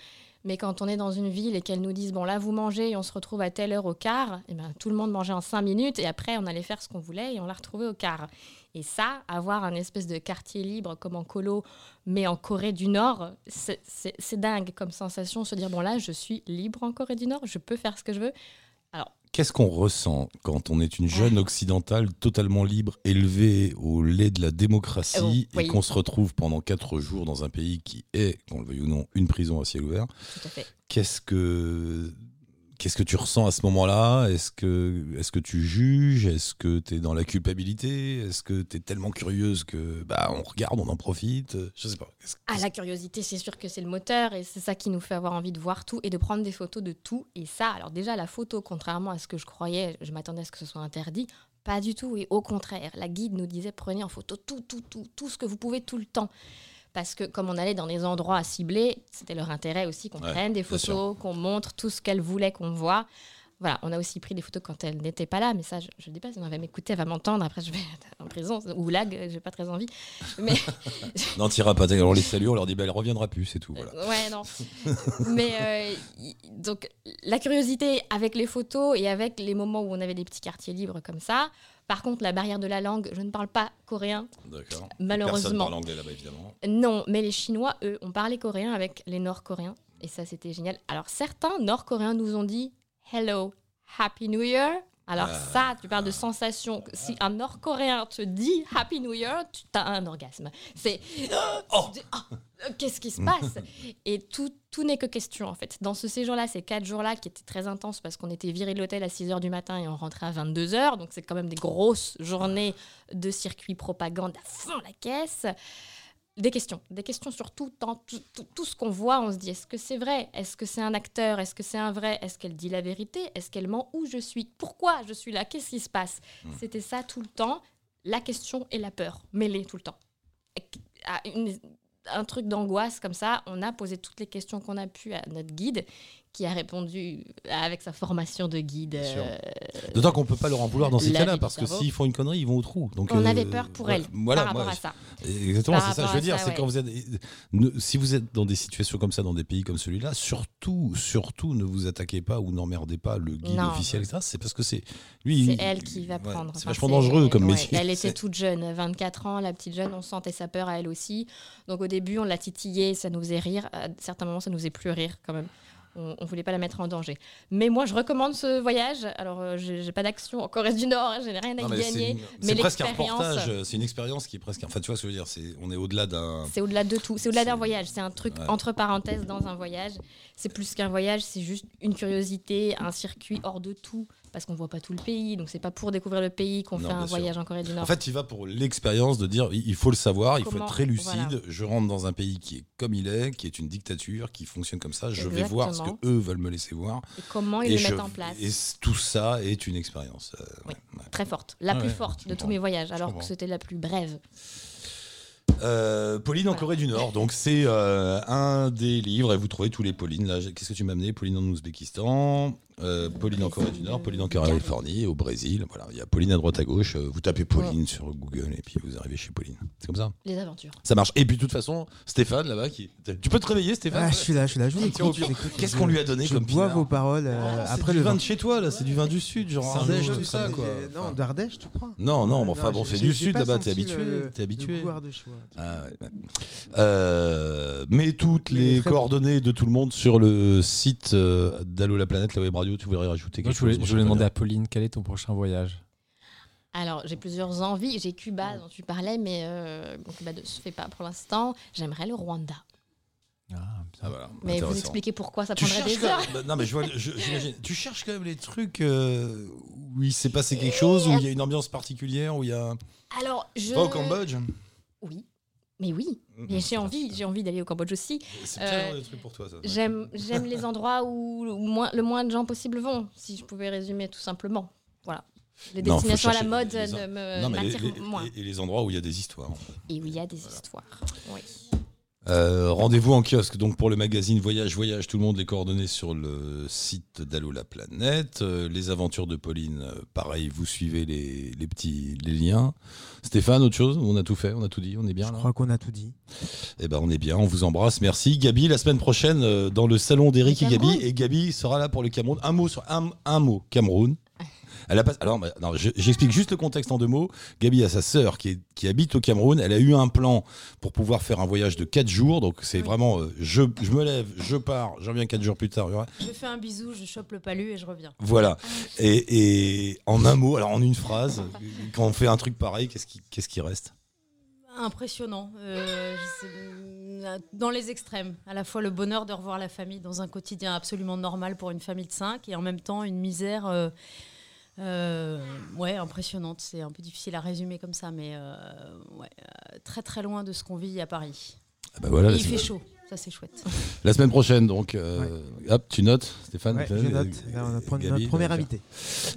mais quand on est dans une ville et qu'elles nous disent bon là vous mangez et on se retrouve à telle heure au quart, et ben tout le monde mangeait en cinq minutes et après on allait faire ce qu'on voulait et on l'a retrouvé au quart. Et ça, avoir un espèce de quartier libre comme en colo, mais en Corée du Nord, c'est dingue comme sensation, se dire bon là je suis libre en Corée du Nord, je peux faire ce que je veux. Qu'est-ce qu'on ressent quand on est une jeune occidentale totalement libre, élevée au lait de la démocratie, Oh, et qu'on se retrouve pendant quatre jours dans un pays qui est, qu'on le veuille ou non, une prison à ciel ouvert? Tout à fait. Qu'est-ce que qu'est-ce que tu ressens à ce moment-là? Est-ce que est-ce que tu juges? Est-ce que tu es dans la culpabilité? Est-ce que tu es tellement curieuse que bah on regarde, on en profite? Je sais pas. Ah, la curiosité, c'est sûr que c'est le moteur et c'est ça qui nous fait avoir envie de voir tout et de prendre des photos de tout. Et ça, alors déjà, la photo, contrairement à ce que je croyais, je m'attendais à ce que ce soit interdit, pas du tout. Et au contraire, la guide nous disait prenez en photo tout, tout, tout, tout ce que vous pouvez tout le temps. Parce que comme on allait dans des endroits ciblés, c'était leur intérêt aussi qu'on Ouais, prenne des photos, qu'on montre tout ce qu'elle voulait qu'on voit. Voilà, on a aussi pris des photos quand elle n'était pas là, mais ça, je ne dis pas, si on va m'écouter, elle va m'entendre, après je vais en prison, ou lag, j'ai pas très envie. Mais Non, t'iras pas. On les salue, on leur dit bah elle reviendra plus, c'est tout. Voilà. Ouais, non. Mais euh, donc, la curiosité avec les photos et avec les moments où on avait des petits quartiers libres comme ça. Par contre, la barrière de la langue, je ne parle pas coréen. D'accord. Malheureusement. Personne parle anglais là-bas évidemment. Non, mais les Chinois, eux, ont parlé coréen avec les Nord-Coréens. Et ça, c'était génial. Alors, certains Nord-Coréens nous ont dit Hello, Happy New Year. Alors, Ah. ça, tu parles de sensation. Si un Nord-Coréen te dit Happy New Year, tu as un orgasme. C'est. Oh. Ah, euh, Qu'est-ce qui se passe? Et tout, tout n'est que question, en fait. Dans ce séjour-là, ces quatre jours-là, qui étaient très intenses parce qu'on était viré de l'hôtel à 6 h du matin et on rentrait à 22 h. Donc, c'est quand même des grosses journées de circuit propagande à fond la caisse. Des questions, des questions sur tout, tout, tout- tout ce qu'on voit, on se dit est-ce que c'est vrai? Est-ce que c'est un acteur? Est-ce que c'est un vrai? Est-ce qu'elle dit la vérité? Est-ce qu'elle ment? Où je suis? Pourquoi je suis là? Qu'est-ce qui se passe? C'était ça tout le temps, la question et la peur, mêlées tout le temps. À une- un truc d'angoisse comme ça, on a posé toutes les questions qu'on a pu à notre guide, qui a répondu avec sa formation de guide. Euh, D'autant qu'on peut pas leur en vouloir dans ces cas-là, parce que s'ils font une connerie, ils vont au trou. Donc, on euh, avait peur pour elle voilà, par rapport moi, à ça. Exactement, c'est ça. rapport Je veux dire, c'est ouais. quand vous êtes, ne- si vous êtes dans des situations comme ça, dans des pays comme celui-là, surtout, surtout, ne vous attaquez pas ou n'emmerdez pas le guide Non. officiel, etc. C'est parce que c'est lui. C'est elle qui va ouais, prendre. C'est Enfin, vachement c'est- dangereux comme ouais, métier. Elle était C'est- toute jeune, 24 ans, la petite jeune, on sentait sa peur à elle aussi. Donc au début, on l'a titillée, ça nous faisait rire. À certains moments, ça nous faisait plus rire quand même. On, on voulait pas la mettre en danger. Mais moi, je recommande ce voyage. Alors, euh, j'ai j'ai pas d'action en Corée du Nord, hein, je n'ai rien à Non, y gagner. c'est presque un reportage. euh, C'est une expérience qui est presque. Enfin, tu vois ce que je veux dire. C'est on est au-delà d'un. C'est au-delà de tout. C'est au-delà d'un voyage. C'est un truc Ouais. entre parenthèses dans un voyage. C'est plus qu'un voyage, c'est juste une curiosité, un circuit hors de tout. Parce qu'on voit pas tout le pays. Donc, c'est pas pour découvrir le pays qu'on fait un sûr. voyage en Corée du Nord. En fait, il va pour l'expérience de dire il faut le savoir, il faut être très lucide. voilà. Je rentre dans un pays qui est comme il est, qui est une dictature, qui fonctionne comme ça. Je vais voir ce que eux veulent me laisser voir. Et comment ils et le je- mettent en place. Et tout ça est une expérience. Euh, Oui. ouais, ouais. Très forte. La Ah plus ouais, forte de tous mes voyages, alors que c'était la plus brève. Euh, Pauline en. Corée du Nord. Donc c'est euh, un des livres et vous trouvez tous les Paulines. Là, qu'est-ce que tu m'as amené? Pauline en Ouzbékistan, euh, Pauline en Corée du Nord, Pauline en Californie, au Brésil. Voilà, il y a Pauline à droite à gauche. Euh, Vous tapez Pauline sur Google et puis vous arrivez chez Pauline. C'est comme ça. Les aventures. Ça marche. Et puis de toute façon, Stéphane là-bas qui. Tu peux te réveiller, Stéphane Ah, je suis là, je suis là, je vous écoute. Qu'est-ce qu'on lui a donné Je comme bois vos paroles euh, C'est après du le vin de chez toi là, c'est du vin du sud, genre Ardèche, tout ça Mais, quoi. euh, Non, d'Ardèche, tu crois Non, non, mais enfin bon, c'est du sud là-bas, t'es habitué, t'es habitué. Ardéchois. Ah mais toutes Mais les coordonnées de tout le monde sur le site d'Allo la planète, la web radio, tu voudrais rajouter quelque je voulais, chose je voulais demander à Pauline quel est ton prochain voyage? Alors, j'ai plusieurs envies. J'ai Cuba, dont tu parlais, mais euh, Cuba ne se fait pas pour l'instant. J'aimerais le Rwanda. Ah, Ah, voilà, Mais vous expliquez pourquoi ça Tu prendrait des heures. même- bah, non mais je vois, je- j'imagine. Tu cherches quand même les trucs euh, où il s'est passé quelque chose, où il y a une ambiance particulière, où il y a. Alors, je. Pas au Cambodge? Oui. Mais oui. Mhm. Mais j'ai envie, j'ai envie d'aller au Cambodge aussi. C'est Euh, des trucs pour toi ça. J'aime, j'aime les endroits où le moins, le moins de gens possible vont, si je pouvais résumer tout simplement. Voilà. Les Non, destinations à la mode les- ne me Non mais les, moins. et les endroits où il y a des histoires. Et où il y a des histoires. Oui. Euh, Rendez-vous en kiosque donc pour le magazine Voyage Voyage, tout le monde les coordonnées sur le site d'Allo la planète. Euh, les aventures de Pauline, euh, pareil, vous suivez les, les petits les liens. Stéphane, autre chose? On a tout fait, on a tout dit, on est bien Je là crois qu'on a tout dit. Eh ben on est bien, on vous embrasse, merci. Gabi, la semaine prochaine euh, dans le salon d'Eric et Gabi, et Gabi sera là pour le Cameroun. Un mot sur un, un mot, Cameroun. Elle a pas, alors, bah, j'explique juste le contexte en deux mots. Gabi a sa sœur qui, est- qui habite au Cameroun. Elle a eu un plan pour pouvoir faire un voyage de 4 jours. Donc c'est vraiment, euh, je, je me lève, je pars, je reviens 4 jours plus tard. Je fais un bisou, je chope le palu et je reviens. Voilà. Et, et en un mot, alors en une phrase, quand on fait un truc pareil, qu'est-ce qui, qu'est-ce qui reste? Impressionnant. Euh, sais- dans les extrêmes. À la fois le bonheur de revoir la famille dans un quotidien absolument normal pour une famille de cinq et en même temps une misère euh, euh, ouais, impressionnante. C'est un peu difficile à résumer comme ça, mais euh, ouais, euh, très très loin de ce qu'on vit à Paris. Ah bah voilà, Et la il fait chaud, ça c'est chouette. La semaine prochaine, donc, euh, hop, tu notes, Stéphane Ouais, je note. Notre, notre premier invité.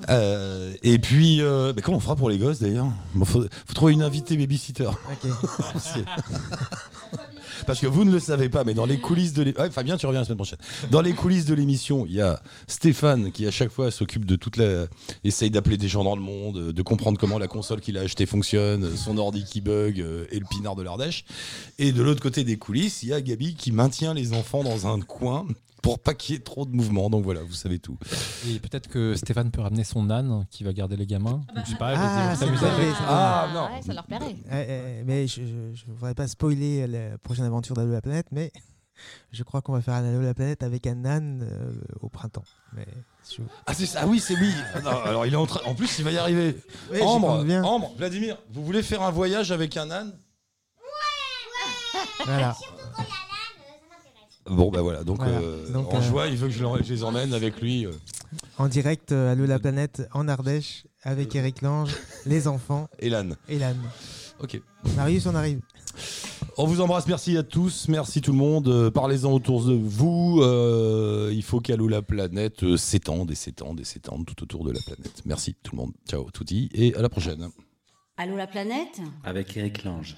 Euh, et puis, euh, bah, comment on fera pour les gosses d'ailleurs? Il faut, faut trouver une invitée babysitter. Ok. Parce que- vous ne le savez pas, mais dans les coulisses de l'émission. Fabien, tu reviens la semaine prochaine. Dans les coulisses de l'émission, il y a Stéphane qui, à chaque fois, s'occupe de toute la. essaye d'appeler des gens dans le monde, de comprendre comment la console qu'il a achetée fonctionne, son ordi qui bug euh, et le pinard de l'Ardèche. Et de l'autre côté des coulisses, il y a Gabi qui maintient les enfants dans un coin pour pas qu'il y ait trop de mouvement. Donc voilà, vous savez tout. Et peut-être que Stéphane peut ramener son âne qui va garder les gamins. bah, Je sais pas, Ah, pas avec. ça. Ah, non. ouais, ça leur plairait. Eh, eh, mais je ne voudrais pas spoiler la prochaine aventure d'Allo la planète, mais Je crois qu'on va faire un Allo la planète avec un âne euh, au printemps. Mais Ah, c'est ça. Ah oui, c'est oui. Ah non, alors il est en train. En plus, il va y arriver. Ouais, Ambre, bien. Ambre, Vladimir, vous voulez faire un voyage avec un âne? Voilà. Bon, bah voilà. Donc, Voilà. euh, Donc, en euh, joie, il veut que je, le- je les emmène avec lui. euh, En direct, euh, Allo la planète en Ardèche avec Eric Lange, les enfants et l'âne. et l'âne. Ok. Marius, on arrive. On vous embrasse, merci à tous, merci tout le monde. Parlez-en autour de vous. Euh, il faut qu'Allo la planète s'étende et s'étende et s'étende tout autour de la planète. Merci tout le monde. Ciao, touti et à la prochaine. Allô la planète? Avec Eric Lange.